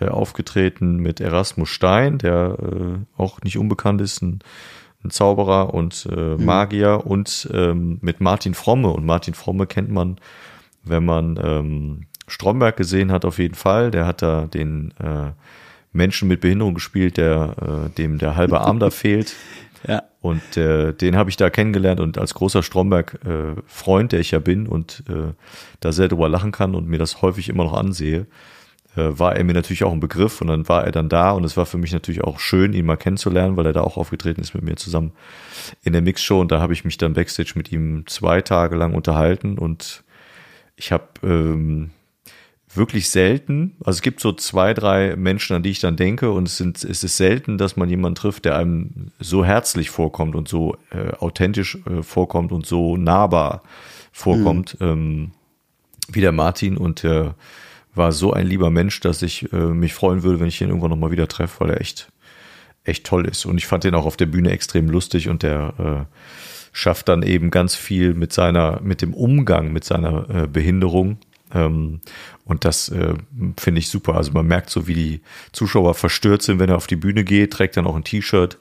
äh, aufgetreten mit Erasmus Stein, der äh, auch nicht unbekannt ist, ein, ein Zauberer und äh, Magier, und ähm, mit Martin Fromme. Und Martin Fromme kennt man, wenn man ähm, Stromberg gesehen hat, auf jeden Fall. Der hat da den äh, Menschen mit Behinderung gespielt, der äh, dem der halbe Arm da fehlt. Ja. Und äh, den habe ich da kennengelernt und als großer Stromberg-Freund, der ich ja bin und äh, da sehr drüber lachen kann und mir das häufig immer noch ansehe, äh, war er mir natürlich auch ein Begriff und dann war er dann da und es war für mich natürlich auch schön, ihn mal kennenzulernen, weil er da auch aufgetreten ist mit mir zusammen in der Mixshow und da habe ich mich dann backstage mit ihm zwei Tage lang unterhalten und ich habe ähm, wirklich selten, also es gibt so zwei, drei Menschen, an die ich dann denke und es, sind, es ist selten, dass man jemanden trifft, der einem so herzlich vorkommt und so äh, authentisch äh, vorkommt und so nahbar vorkommt ähm, wie der Martin und äh, war so ein lieber Mensch, dass ich äh, mich freuen würde, wenn ich ihn irgendwann nochmal wieder treffe, weil er echt, echt toll ist. Und ich fand den auch auf der Bühne extrem lustig und der äh, schafft dann eben ganz viel mit seiner, mit dem Umgang mit seiner äh, Behinderung. Ähm, und das äh, finde ich super. Also man merkt so, wie die Zuschauer verstört sind, wenn er auf die Bühne geht, trägt dann auch ein T-Shirt,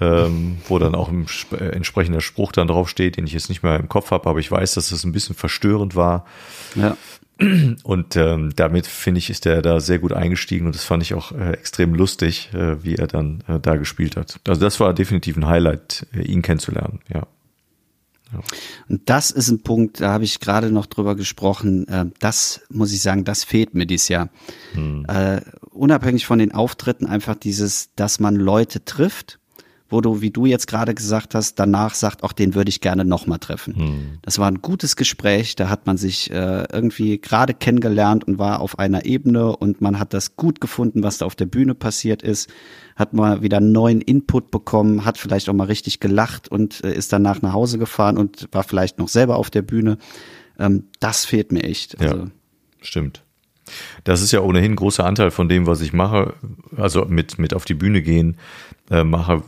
ähm, wo dann auch ein äh, entsprechender Spruch dann draufsteht, den ich jetzt nicht mehr im Kopf habe, aber ich weiß, dass das ein bisschen verstörend war. Ja. Und ähm, damit finde ich, ist er da sehr gut eingestiegen und das fand ich auch äh, extrem lustig, äh, wie er dann äh, da gespielt hat. Also das war definitiv ein Highlight, äh, ihn kennenzulernen, ja. Und das ist ein Punkt, da habe ich gerade noch drüber gesprochen. Äh, das muss ich sagen, das fehlt mir dieses Jahr. Äh, unabhängig von den Auftritten, einfach dieses, dass man Leute trifft, wo du, wie du jetzt gerade gesagt hast, danach sagt, auch den würde ich gerne nochmal treffen. Das war ein gutes Gespräch, da hat man sich äh, irgendwie gerade kennengelernt und war auf einer Ebene und man hat das gut gefunden, was da auf der Bühne passiert ist, hat mal wieder neuen Input bekommen, hat vielleicht auch mal richtig gelacht und äh, ist danach nach Hause gefahren und war vielleicht noch selber auf der Bühne. Ähm, das fehlt mir echt. Also, Ja, stimmt. Das ist ja ohnehin ein großer Anteil von dem, was ich mache. Also mit, mit auf die Bühne gehen, äh, mache,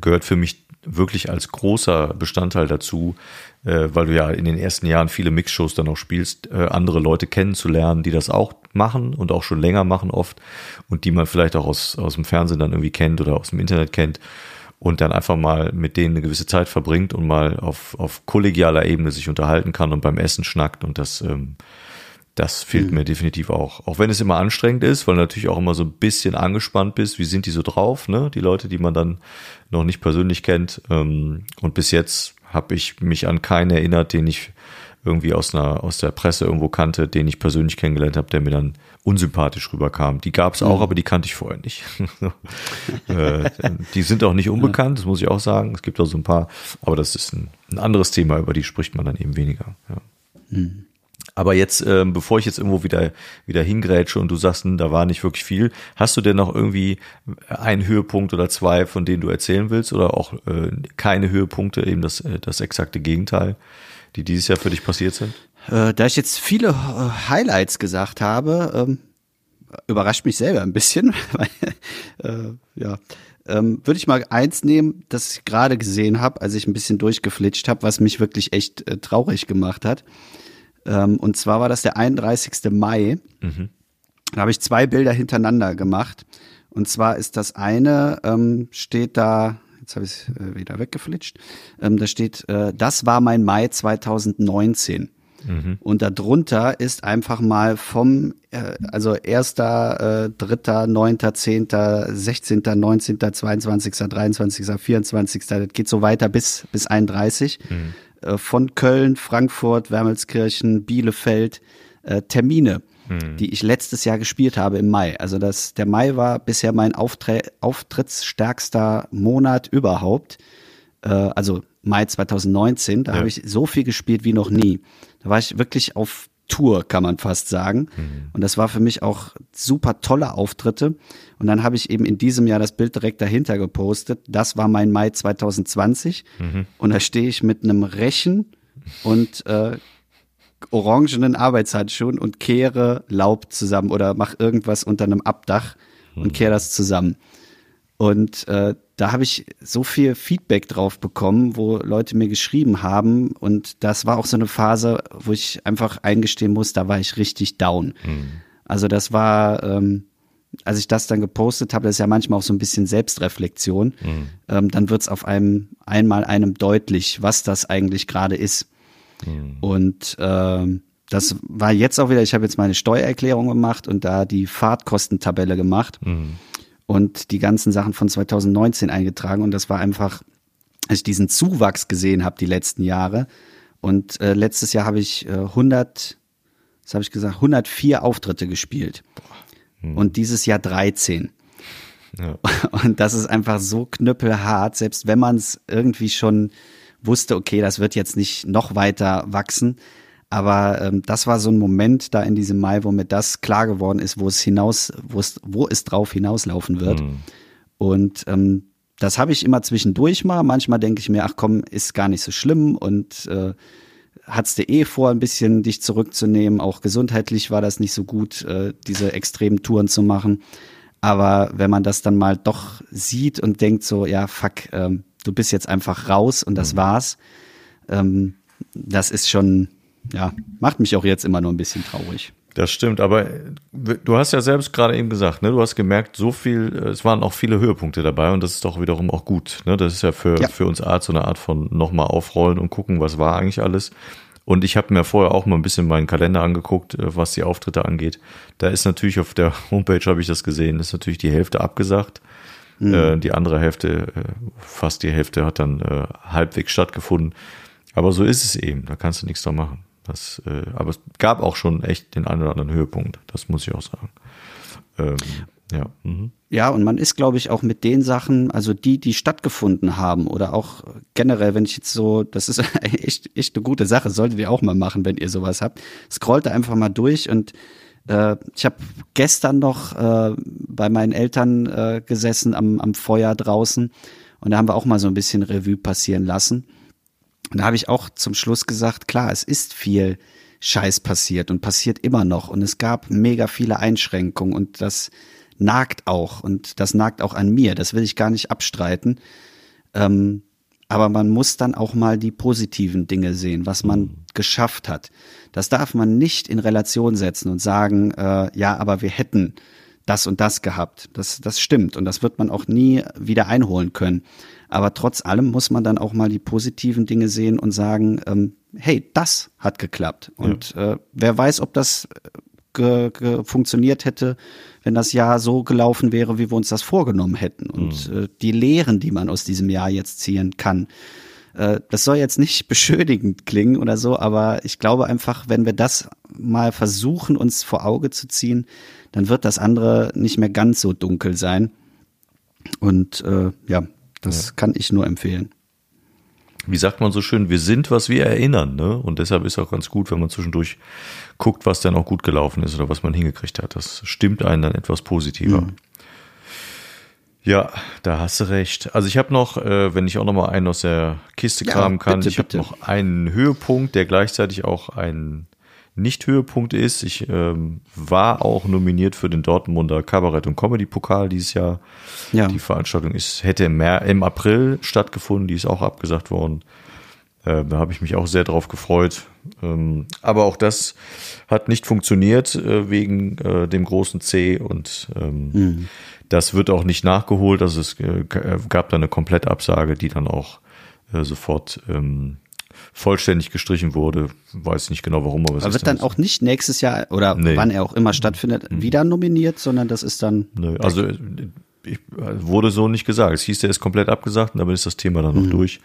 gehört für mich wirklich als großer Bestandteil dazu, äh, weil du ja in den ersten Jahren viele Mixshows dann auch spielst, äh, andere Leute kennenzulernen, die das auch machen und auch schon länger machen oft und die man vielleicht auch aus, aus dem Fernsehen dann irgendwie kennt oder aus dem Internet kennt und dann einfach mal mit denen eine gewisse Zeit verbringt und mal auf, auf kollegialer Ebene sich unterhalten kann und beim Essen schnackt und das, ähm, das fehlt mir definitiv auch. Auch wenn es immer anstrengend ist, weil du natürlich auch immer so ein bisschen angespannt bist. Wie sind die so drauf, ne? Die Leute, die man dann noch nicht persönlich kennt. Ähm, Und bis jetzt habe ich mich an keinen erinnert, den ich irgendwie aus einer aus der Presse irgendwo kannte, den ich persönlich kennengelernt habe, der mir dann unsympathisch rüberkam. Die gab es auch, aber die kannte ich vorher nicht. Äh, die sind auch nicht unbekannt, das muss ich auch sagen. Es gibt auch so ein paar, aber das ist ein, ein anderes Thema, über die spricht man dann eben weniger. Ja. Aber jetzt, ähm, bevor ich jetzt irgendwo wieder, wieder hingrätsche und du sagst, hm, da war nicht wirklich viel, hast du denn noch irgendwie einen Höhepunkt oder zwei, von denen du erzählen willst oder auch äh, keine Höhepunkte, eben das, äh, das exakte Gegenteil, die dieses Jahr für dich passiert sind? Äh, da ich jetzt viele äh, Highlights gesagt habe, ähm, überrascht mich selber ein bisschen, weil, äh, ja, ähm, würde ich mal eins nehmen, das ich gerade gesehen habe, als ich ein bisschen durchgeflitscht habe, was mich wirklich echt äh, traurig gemacht hat. Ähm, und zwar war das der 31. Mai. Da habe ich zwei Bilder hintereinander gemacht. Und zwar ist das eine, ähm, steht da, jetzt habe ich es äh, wieder weggeflitscht, ähm, da steht, äh, das war mein Mai 2019. Und darunter ist einfach mal vom, äh, also 1., äh, 3., 9., 10., 16., 19., 22., 23., 24., das geht so weiter bis, bis 31. Äh, von Köln, Frankfurt, Wermelskirchen, Bielefeld, äh, Termine, die ich letztes Jahr gespielt habe im Mai. Also das, der Mai war bisher mein Auftre auftrittsstärkster Monat überhaupt. Äh, also Mai 2019, da Ja. habe ich so viel gespielt wie noch nie. Da war ich wirklich auf Tour, kann man fast sagen. Und das war für mich auch super tolle Auftritte. Und dann habe ich eben in diesem Jahr das Bild direkt dahinter gepostet. Das war mein Mai 2020. Und da stehe ich mit einem Rechen und äh, orangenen Arbeitshandschuhen und kehre Laub zusammen oder mach irgendwas unter einem Abdach und kehre das zusammen. Und äh, da habe ich so viel Feedback drauf bekommen, wo Leute mir geschrieben haben. Und das war auch so eine Phase, wo ich einfach eingestehen muss, da war ich richtig down. Also das war, ähm, als ich das dann gepostet habe, das ist ja manchmal auch so ein bisschen Selbstreflexion, ähm, dann wird es auf einem einmal einem deutlich, was das eigentlich gerade ist. Und ähm, das war jetzt auch wieder, ich habe jetzt meine Steuererklärung gemacht und da die Fahrtkostentabelle gemacht und die ganzen Sachen von 2019 eingetragen und das war einfach, als ich diesen Zuwachs gesehen habe die letzten Jahre und äh, letztes Jahr habe ich äh, 100, was habe ich gesagt, 104 Auftritte gespielt und dieses Jahr 13. Ja. Und das ist einfach so knüppelhart, selbst wenn man es irgendwie schon wusste, okay, das wird jetzt nicht noch weiter wachsen. Aber ähm, das war so ein Moment da in diesem Mai, wo mir das klar geworden ist, wo es hinaus, wo es, wo es drauf hinauslaufen wird. Und ähm, das habe ich immer zwischendurch mal. Manchmal denke ich mir, ach komm, ist gar nicht so schlimm und äh, hat's dir eh vor, ein bisschen dich zurückzunehmen. Auch gesundheitlich war das nicht so gut, äh, diese extremen Touren zu machen. Aber wenn man das dann mal doch sieht und denkt so, ja, fuck, ähm, du bist jetzt einfach raus und das war's, ähm, das ist schon, ja, macht mich auch jetzt immer nur ein bisschen traurig. Das stimmt, aber du hast ja selbst gerade eben gesagt, ne, du hast gemerkt, so viel, äh, es waren auch viele Höhepunkte dabei und das ist doch wiederum auch gut. Ne? Das ist ja für, Ja. für uns Arzt so eine Art von nochmal aufrollen und gucken, was war eigentlich alles. Und ich habe mir vorher auch mal ein bisschen meinen Kalender angeguckt, äh, was die Auftritte angeht. Da ist natürlich auf der Homepage, habe ich das gesehen, ist natürlich die Hälfte abgesagt. Äh, die andere Hälfte, äh, fast die Hälfte hat dann äh, halbwegs stattgefunden. Aber so ist es eben, da kannst du nichts dran machen. Das, äh, aber es gab auch schon echt den einen oder anderen Höhepunkt, das muss ich auch sagen. Ähm, ja. Mhm. Ja, und man ist, glaube ich, auch mit den Sachen, also die, die stattgefunden haben oder auch generell, wenn ich jetzt so, das ist echt, echt eine gute Sache, solltet ihr auch mal machen, wenn ihr sowas habt. Scrollt einfach mal durch und äh, ich habe gestern noch äh, bei meinen Eltern äh, gesessen am, am Feuer draußen und da haben wir auch mal so ein bisschen Revue passieren lassen. Und da habe ich auch zum Schluss gesagt, klar, es ist viel Scheiß passiert und passiert immer noch. Und es gab mega viele Einschränkungen und das nagt auch. Und das nagt auch an mir. Das will ich gar nicht abstreiten. Ähm, aber man muss dann auch mal die positiven Dinge sehen, was man geschafft hat. Das darf man nicht in Relation setzen und sagen, äh, ja, aber wir hätten das und das gehabt. Das, das stimmt und das wird man auch nie wieder einholen können. Aber trotz allem muss man dann auch mal die positiven Dinge sehen und sagen, ähm, hey, das hat geklappt. Und äh, wer weiß, ob das ge, ge funktioniert hätte, wenn das Jahr so gelaufen wäre, wie wir uns das vorgenommen hätten. Und äh, die Lehren, die man aus diesem Jahr jetzt ziehen kann. Äh, das soll jetzt nicht beschönigend klingen oder so, aber ich glaube einfach, wenn wir das mal versuchen, uns vor Auge zu ziehen, dann wird das andere nicht mehr ganz so dunkel sein. Und äh, ja, das kann ich nur empfehlen. wie sagt man so schön, wir sind, was wir erinnern, ne? Und deshalb ist auch ganz gut, wenn man zwischendurch guckt, was dann auch gut gelaufen ist oder was man hingekriegt hat. Das stimmt einen dann etwas positiver. Mhm. Ja, da hast du recht. Also ich habe noch, äh, wenn ich auch noch mal einen aus der Kiste Ja, kramen kann, bitte, ich habe noch einen Höhepunkt, der gleichzeitig auch ein Nicht-Höhepunkt ist. Ich ähm, war auch nominiert für den Dortmunder Kabarett- und Comedy-Pokal dieses Jahr. Ja. Die Veranstaltung ist, hätte im, Mer im April stattgefunden, die ist auch abgesagt worden. Äh, da habe ich mich auch sehr drauf gefreut. Ähm, aber auch das hat nicht funktioniert äh, wegen äh, dem großen C und ähm, das wird auch nicht nachgeholt. Also es äh, gab da eine Komplettabsage, die dann auch äh, sofort ähm, vollständig gestrichen wurde. Weiß nicht genau warum, aber es Aber wird dann so. auch nicht nächstes Jahr oder Nee. wann er auch immer stattfindet, wieder nominiert, sondern das ist dann. Nö, also äh, ich, äh, wurde so nicht gesagt. Es hieß, der ist komplett abgesagt und damit ist das Thema dann noch durch.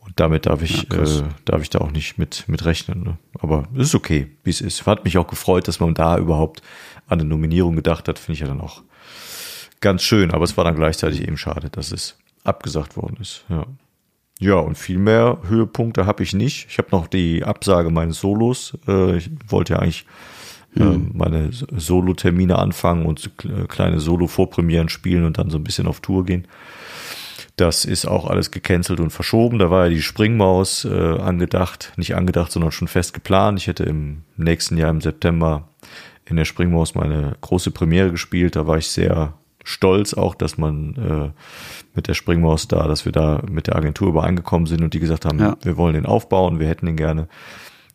Und damit darf ich, Ja, äh, darf ich da auch nicht mit, mit rechnen. Ne? Aber es ist okay, wie es ist. Hat mich auch gefreut, dass man da überhaupt an eine Nominierung gedacht hat. Finde ich ja dann auch ganz schön. Aber es war dann gleichzeitig eben schade, dass es abgesagt worden ist. Ja. Ja, und viel mehr Höhepunkte habe ich nicht. Ich habe noch die Absage meines Solos. Äh, ich wollte ja eigentlich ähm, meine Solo-Termine anfangen und kleine Solo-Vorpremieren spielen und dann so ein bisschen auf Tour gehen. Das ist auch alles gecancelt und verschoben. Da war ja die Springmaus äh, angedacht, nicht angedacht, sondern schon fest geplant. Ich hätte im nächsten Jahr im September in der Springmaus meine große Premiere gespielt. Da war ich sehr stolz auch, dass man äh, mit der Springmaus da, dass wir da mit der Agentur übereingekommen sind und die gesagt haben, Ja. wir wollen den aufbauen, wir hätten den gerne.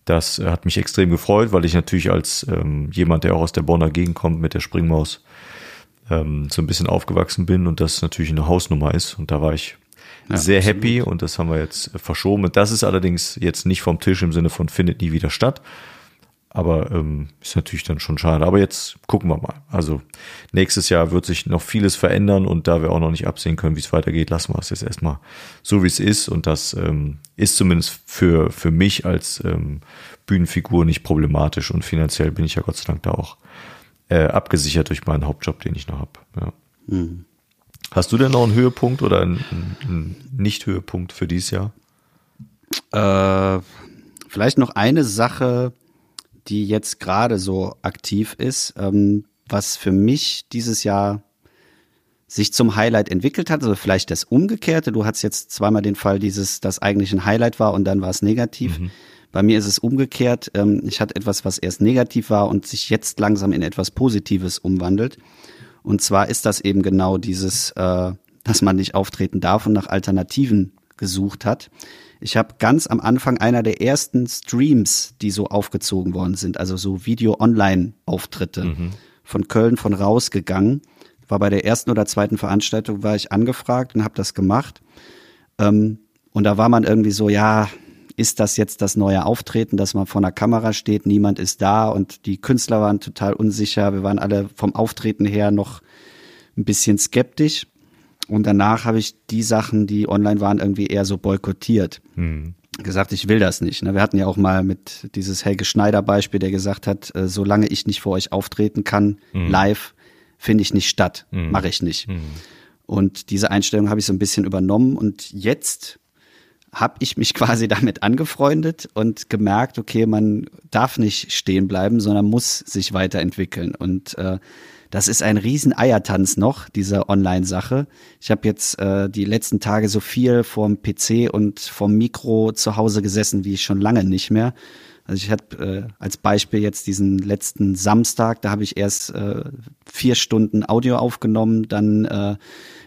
Das äh, hat mich extrem gefreut, weil ich natürlich als ähm, jemand, der auch aus der Bonner Gegend kommt, mit der Springmaus ähm, so ein bisschen aufgewachsen bin und das natürlich eine Hausnummer ist. Und da war ich Ja, sehr absolut. happy und das haben wir jetzt verschoben. Und das ist allerdings jetzt nicht vom Tisch im Sinne von findet nie wieder statt. Aber ähm, ist natürlich dann schon schade. Aber jetzt gucken wir mal. Also nächstes Jahr wird sich noch vieles verändern und da wir auch noch nicht absehen können, wie es weitergeht, lassen wir es jetzt erstmal so, wie es ist. Und das ähm, ist zumindest für, für mich als ähm, Bühnenfigur nicht problematisch und finanziell bin ich ja Gott sei Dank da auch äh, abgesichert durch meinen Hauptjob, den ich noch habe. Ja. Hast du denn noch einen Höhepunkt oder einen, einen Nicht-Höhepunkt für dieses Jahr? Äh, vielleicht noch eine Sache, die jetzt gerade so aktiv ist, ähm, was für mich dieses Jahr sich zum Highlight entwickelt hat, also vielleicht das Umgekehrte. Du hattest jetzt zweimal den Fall, dieses, das eigentlich ein Highlight war und dann war es negativ. Bei mir ist es umgekehrt. Ähm, ich hatte etwas, was erst negativ war und sich jetzt langsam in etwas Positives umwandelt. Und zwar ist das eben genau dieses, äh, dass man nicht auftreten darf und nach Alternativen gesucht hat. Ich habe ganz am Anfang einer der ersten Streams, die so aufgezogen worden sind, also so Video-Online-Auftritte von Köln von rausgegangen. War bei der ersten oder zweiten Veranstaltung war ich angefragt und habe das gemacht. Ähm, und da war man irgendwie so, ja, ist das jetzt das neue Auftreten, dass man vor einer Kamera steht, niemand ist da und die Künstler waren total unsicher. Wir waren alle vom Auftreten her noch ein bisschen skeptisch. Und danach habe ich die Sachen, die online waren, irgendwie eher so boykottiert. Gesagt, ich will das nicht. ne? Wir hatten ja auch mal mit dieses Helge Schneider Beispiel, der gesagt hat, äh, solange ich nicht vor euch auftreten kann, live, finde ich nicht statt. Mache ich nicht. Und diese Einstellung habe ich so ein bisschen übernommen und jetzt habe ich mich quasi damit angefreundet und gemerkt, okay, man darf nicht stehen bleiben, sondern muss sich weiterentwickeln. Und äh, das ist ein riesen Eiertanz noch, diese Online-Sache. Ich habe jetzt äh, die letzten Tage so viel vorm PC und vorm Mikro zu Hause gesessen, wie ich schon lange nicht mehr. Also ich hatte äh, als Beispiel jetzt diesen letzten Samstag, da habe ich erst äh, vier Stunden Audio aufgenommen, dann äh,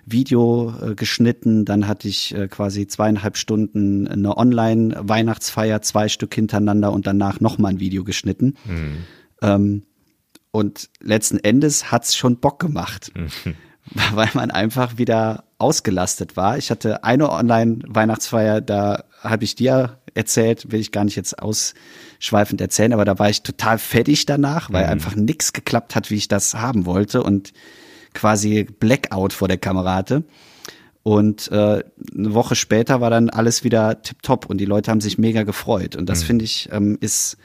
Video äh, geschnitten, dann hatte ich äh, quasi zweieinhalb Stunden eine Online-Weihnachtsfeier, zwei Stück hintereinander und danach nochmal ein Video geschnitten. Ähm, und letzten Endes hat's schon Bock gemacht, weil man einfach wieder ausgelastet war. Ich hatte eine Online-Weihnachtsfeier, da habe ich dir erzählt, will ich gar nicht jetzt ausschweifend erzählen, aber da war ich total fertig danach, weil einfach nichts geklappt hat, wie ich das haben wollte und quasi Blackout vor der Kamera hatte. Und äh, eine Woche später war dann alles wieder tipptopp und die Leute haben sich mega gefreut. Und das finde ich ähm, ist,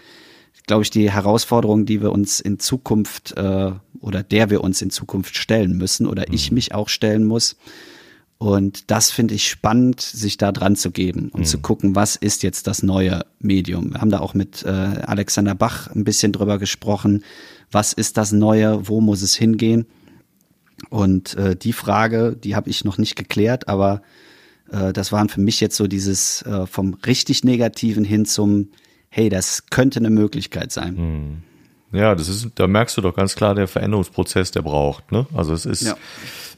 glaube ich, die Herausforderung, die wir uns in Zukunft äh, oder der wir uns in Zukunft stellen müssen oder ich mich auch stellen muss. Und das finde ich spannend, sich da dran zu geben und mhm. zu gucken, was ist jetzt das neue Medium. Wir haben da auch mit äh, Alexander Bach ein bisschen drüber gesprochen. Was ist das Neue? Wo muss es hingehen? Und äh, die Frage, die habe ich noch nicht geklärt, aber äh, das waren für mich jetzt so dieses äh, vom richtig Negativen hin zum, hey, das könnte eine Möglichkeit sein. Mhm. Ja, das ist, da merkst du doch ganz klar der Veränderungsprozess, der braucht. Ne? Also es ist ja.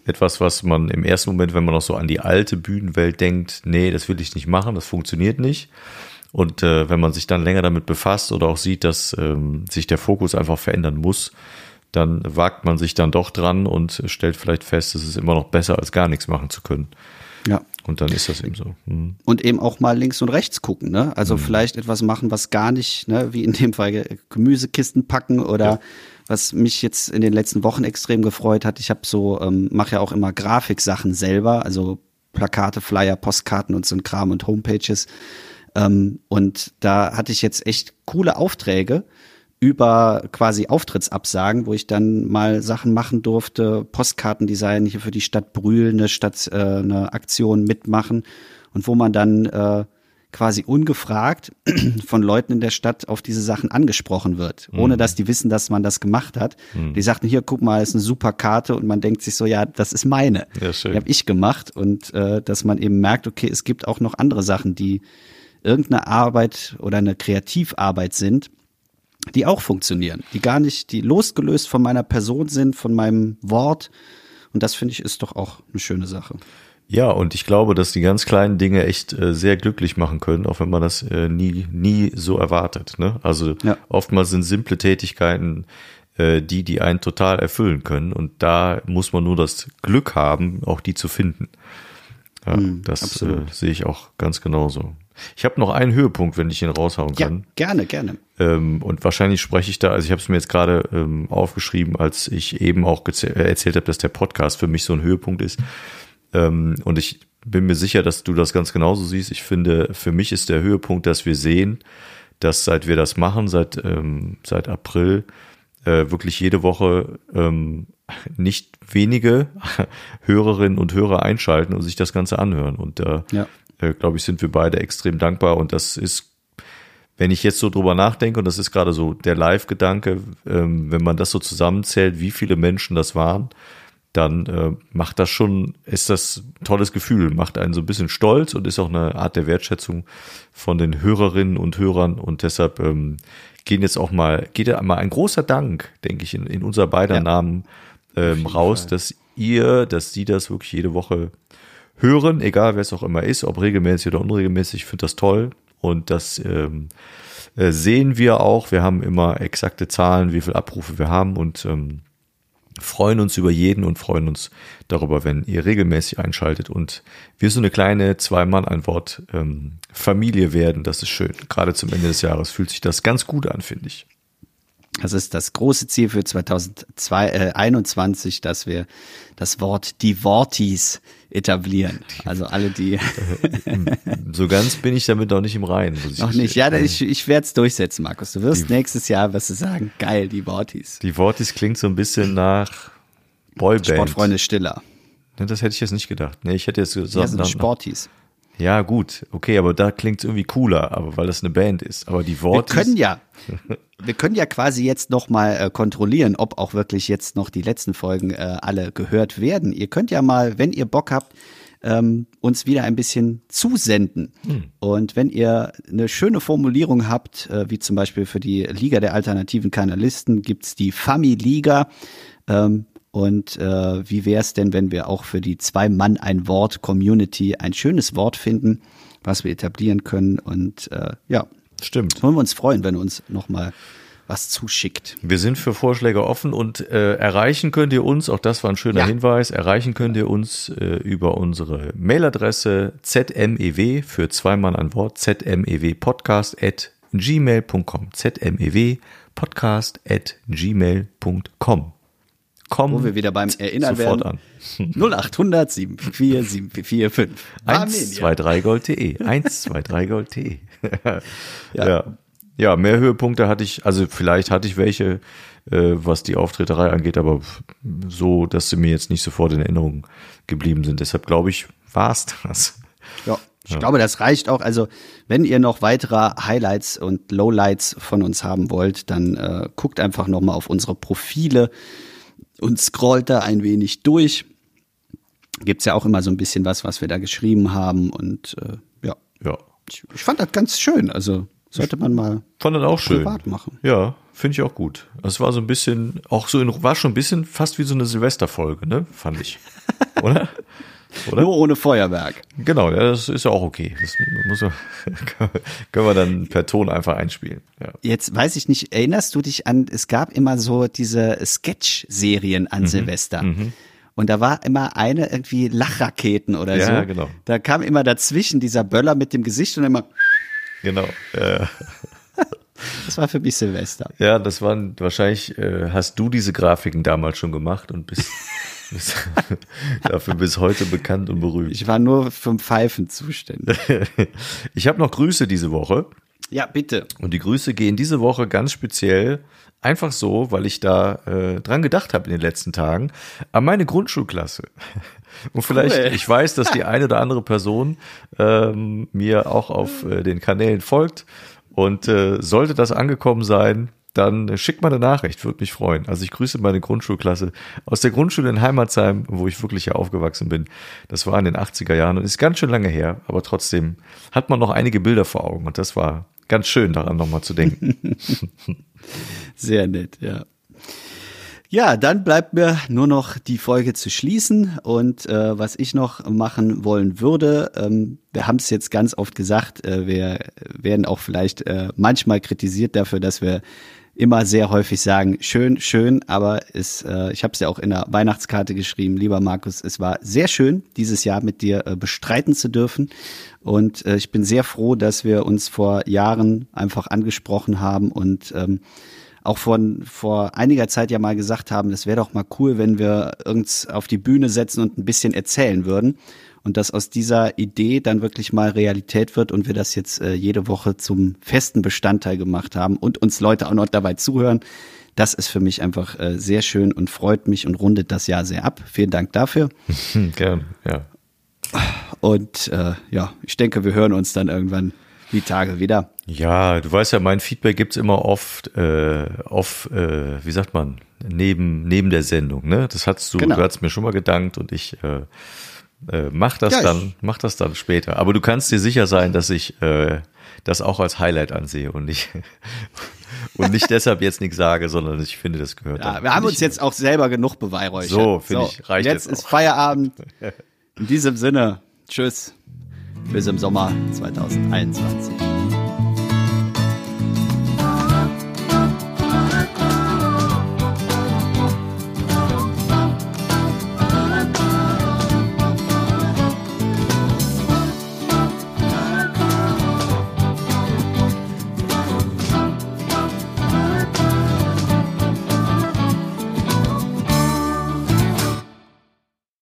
etwas, was man im ersten Moment, wenn man noch so an die alte Bühnenwelt denkt, nee, das will ich nicht machen, das funktioniert nicht. Und äh, wenn man sich dann länger damit befasst oder auch sieht, dass ähm, sich der Fokus einfach verändern muss, dann wagt man sich dann doch dran und stellt vielleicht fest, es ist immer noch besser, als gar nichts machen zu können. Ja. Und dann ist das eben so. Hm. Und eben auch mal links und rechts gucken, ne? Also hm. vielleicht etwas machen, was gar nicht, ne, wie in dem Fall Gemüsekisten packen oder ja. was mich jetzt in den letzten Wochen extrem gefreut hat. Ich habe so, ähm, mache ja auch immer Grafiksachen selber, also Plakate, Flyer, Postkarten und so ein Kram und Homepages. Ähm, und da hatte ich jetzt echt coole Aufträge über quasi Auftrittsabsagen, wo ich dann mal Sachen machen durfte, Postkartendesign hier für die Stadt Brühl, eine Stadt, äh, eine Aktion mitmachen und wo man dann äh, quasi ungefragt von Leuten in der Stadt auf diese Sachen angesprochen wird, ohne mhm. dass die wissen, dass man das gemacht hat. Mhm. Die sagten, hier, guck mal, ist eine super Karte und man denkt sich so, ja, das ist meine. Ja, schön. Die habe ich gemacht und äh, dass man eben merkt, okay, es gibt auch noch andere Sachen, die irgendeine Arbeit oder eine Kreativarbeit sind, die auch funktionieren, die gar nicht, die losgelöst von meiner Person sind, von meinem Wort. Und das finde ich ist doch auch eine schöne Sache. Ja, und ich glaube, dass die ganz kleinen Dinge echt äh, sehr glücklich machen können, auch wenn man das äh, nie, nie so erwartet. Ne? Also ja. oftmals sind simple Tätigkeiten äh, die, die einen total erfüllen können. Und da muss man nur das Glück haben, auch die zu finden. Ja, mm, das äh, sehe ich auch ganz genauso. Ich habe noch einen Höhepunkt, wenn ich ihn raushauen kann. Ja, gerne, gerne. Ähm, und wahrscheinlich spreche ich da, also ich habe es mir jetzt gerade ähm, aufgeschrieben, als ich eben auch äh, erzählt habe, dass der Podcast für mich so ein Höhepunkt ist. Ähm, und ich bin mir sicher, dass du das ganz genauso siehst. Ich finde, für mich ist der Höhepunkt, dass wir sehen, dass seit wir das machen, seit, ähm, seit April, äh, wirklich jede Woche ähm, nicht wenige Hörerinnen und Hörer einschalten und sich das Ganze anhören. Und da, ja. Äh, glaube ich, sind wir beide extrem dankbar. Und das ist, wenn ich jetzt so drüber nachdenke, und das ist gerade so der Live-Gedanke, ähm, wenn man das so zusammenzählt, wie viele Menschen das waren, dann äh, macht das schon, ist das ein tolles Gefühl, macht einen so ein bisschen stolz und ist auch eine Art der Wertschätzung von den Hörerinnen und Hörern. Und deshalb ähm, gehen jetzt auch mal, geht ja mal ein großer Dank, denke ich, in, in unser beider ja. Namen ähm, raus, Fall. dass ihr, dass sie das wirklich jede Woche hören, egal wer es auch immer ist, ob regelmäßig oder unregelmäßig. Ich finde das toll und das ähm, äh, sehen wir auch. Wir haben immer exakte Zahlen, wie viele Abrufe wir haben und ähm, freuen uns über jeden und freuen uns darüber, wenn ihr regelmäßig einschaltet und wir so eine kleine Zwei-Mann ein Wort ähm, Familie werden. Das ist schön. Gerade zum Ende des Jahres fühlt sich das ganz gut an, finde ich. Das ist das große Ziel für 2021, dass wir das Wort Divortis etablieren. Also alle, die. so ganz bin ich damit noch nicht im Reinen. Noch nicht. Ja, ich, ich werde es durchsetzen, Markus. Du wirst die, nächstes Jahr was zu sagen. Geil, Divortis. Divortis klingt so ein bisschen nach Boyband. Sportfreunde Stiller. Das hätte ich jetzt nicht gedacht. Nee, ich hätte jetzt gesagt. Ja, sind Sportis. Ja, gut, okay, aber da klingt es irgendwie cooler, aber weil das eine Band ist. Aber die Worte. Wir können ja, wir können ja quasi jetzt noch mal äh, kontrollieren, ob auch wirklich jetzt noch die letzten Folgen äh, alle gehört werden. Ihr könnt ja mal, wenn ihr Bock habt, ähm, uns wieder ein bisschen zusenden. Hm. Und wenn ihr eine schöne Formulierung habt, äh, wie zum Beispiel für die Liga der alternativen Kanalisten, gibt's die Fami-Liga. Ähm, und äh, wie wäre es denn, wenn wir auch für die zwei Mann ein Wort Community ein schönes Wort finden, was wir etablieren können? Und äh, ja, stimmt. Wollen wir uns freuen, wenn uns noch mal was zuschickt. Wir sind für Vorschläge offen und äh, erreichen könnt ihr uns, auch das war ein schöner ja. Hinweis, erreichen könnt ihr uns äh, über unsere Mailadresse zmew für zweimal ein Wort, zmew podcast at gmail.com, zmew podcast at gmail.com kommen. Wo wir wieder beim Erinnern sofort werden. an. 0800 744 745 123gold.de 123gold.de ja. ja. ja, mehr Höhepunkte hatte ich, also vielleicht hatte ich welche, äh, was die Auftreterei angeht, aber so, dass sie mir jetzt nicht sofort in Erinnerung geblieben sind. Deshalb glaube ich, war's das. Ja, ich glaube, das reicht auch. Also, wenn ihr noch weitere Highlights und Lowlights von uns haben wollt, dann äh, guckt einfach nochmal auf unsere Profile und scrollt da ein wenig durch. Gibt's ja auch immer so ein bisschen was, was wir da geschrieben haben. Und äh, ja, Ja. ich, ich fand das ganz schön. Also sollte man mal Fand das auch schön. privat machen. Ja, finde ich auch gut. Es war so ein bisschen, auch so in, war schon ein bisschen fast wie so eine Silvesterfolge, ne? Fand ich. Oder? Oder? Nur ohne Feuerwerk. Genau, ja, das ist ja auch okay. Das muss können wir dann per Ton einfach einspielen. Ja. Jetzt weiß ich nicht, erinnerst du dich an, es gab immer so diese Sketch-Serien Mhm. an Silvester. Und da war immer eine irgendwie Lachraketen oder Ja, so. genau. Da kam immer dazwischen dieser Böller mit dem Gesicht und immer, Genau. Äh, das war für mich Silvester. ja, das waren wahrscheinlich, äh, hast du diese Grafiken damals schon gemacht und bist dafür bis heute bekannt und berühmt. Ich war nur vom Pfeifen zuständig. Ich habe noch Grüße diese Woche. Ja, bitte. Und die Grüße gehen diese Woche ganz speziell einfach so, weil ich da äh, dran gedacht habe in den letzten Tagen, an meine Grundschulklasse. Und vielleicht, Cool. ich weiß, dass die eine oder andere Person ähm, mir auch auf äh, den Kanälen folgt. Und äh, sollte das angekommen sein, dann schickt mal eine Nachricht, würde mich freuen. Also ich grüße meine Grundschulklasse aus der Grundschule in Heimatsheim, wo ich wirklich ja aufgewachsen bin. Das war in den 80er Jahren und ist ganz schön lange her, aber trotzdem hat man noch einige Bilder vor Augen und das war ganz schön, daran nochmal zu denken. Sehr nett, ja. Ja, dann bleibt mir nur noch die Folge zu schließen und äh, was ich noch machen wollen würde, ähm, wir haben es jetzt ganz oft gesagt, äh, wir werden auch vielleicht äh, manchmal kritisiert dafür, dass wir immer sehr häufig sagen, schön, schön, aber es, äh, ich habe es ja auch in der Weihnachtskarte geschrieben, lieber Markus, es war sehr schön, dieses Jahr mit dir äh, bestreiten zu dürfen und äh, ich bin sehr froh, dass wir uns vor Jahren einfach angesprochen haben und ähm, auch von vor einiger Zeit ja mal gesagt haben, es wäre doch mal cool, wenn wir uns auf die Bühne setzen und ein bisschen erzählen würden. Und dass aus dieser Idee dann wirklich mal Realität wird und wir das jetzt äh, jede Woche zum festen Bestandteil gemacht haben und uns Leute auch noch dabei zuhören. Das ist für mich einfach äh, sehr schön und freut mich und rundet das Jahr sehr ab. Vielen Dank dafür. Gern, ja. Und äh, ja, ich denke, wir hören uns dann irgendwann die Tage wieder. Ja, du weißt ja, mein Feedback gibt's immer oft, äh, off, äh, wie sagt man, neben, neben der Sendung, ne? Das hast du, Genau. du hast mir schon mal gedankt und ich äh, äh, mach das Ja, dann, mach das dann später. Aber du kannst dir sicher sein, dass ich äh, das auch als Highlight ansehe und nicht und nicht deshalb jetzt nichts sage, sondern ich finde, das gehört. Ja, dann. wir haben uns jetzt auch selber genug beweihräuchert. So, finde ich, reicht jetzt. jetzt ist. Feierabend. In diesem Sinne, tschüss. Bis im Sommer 2021.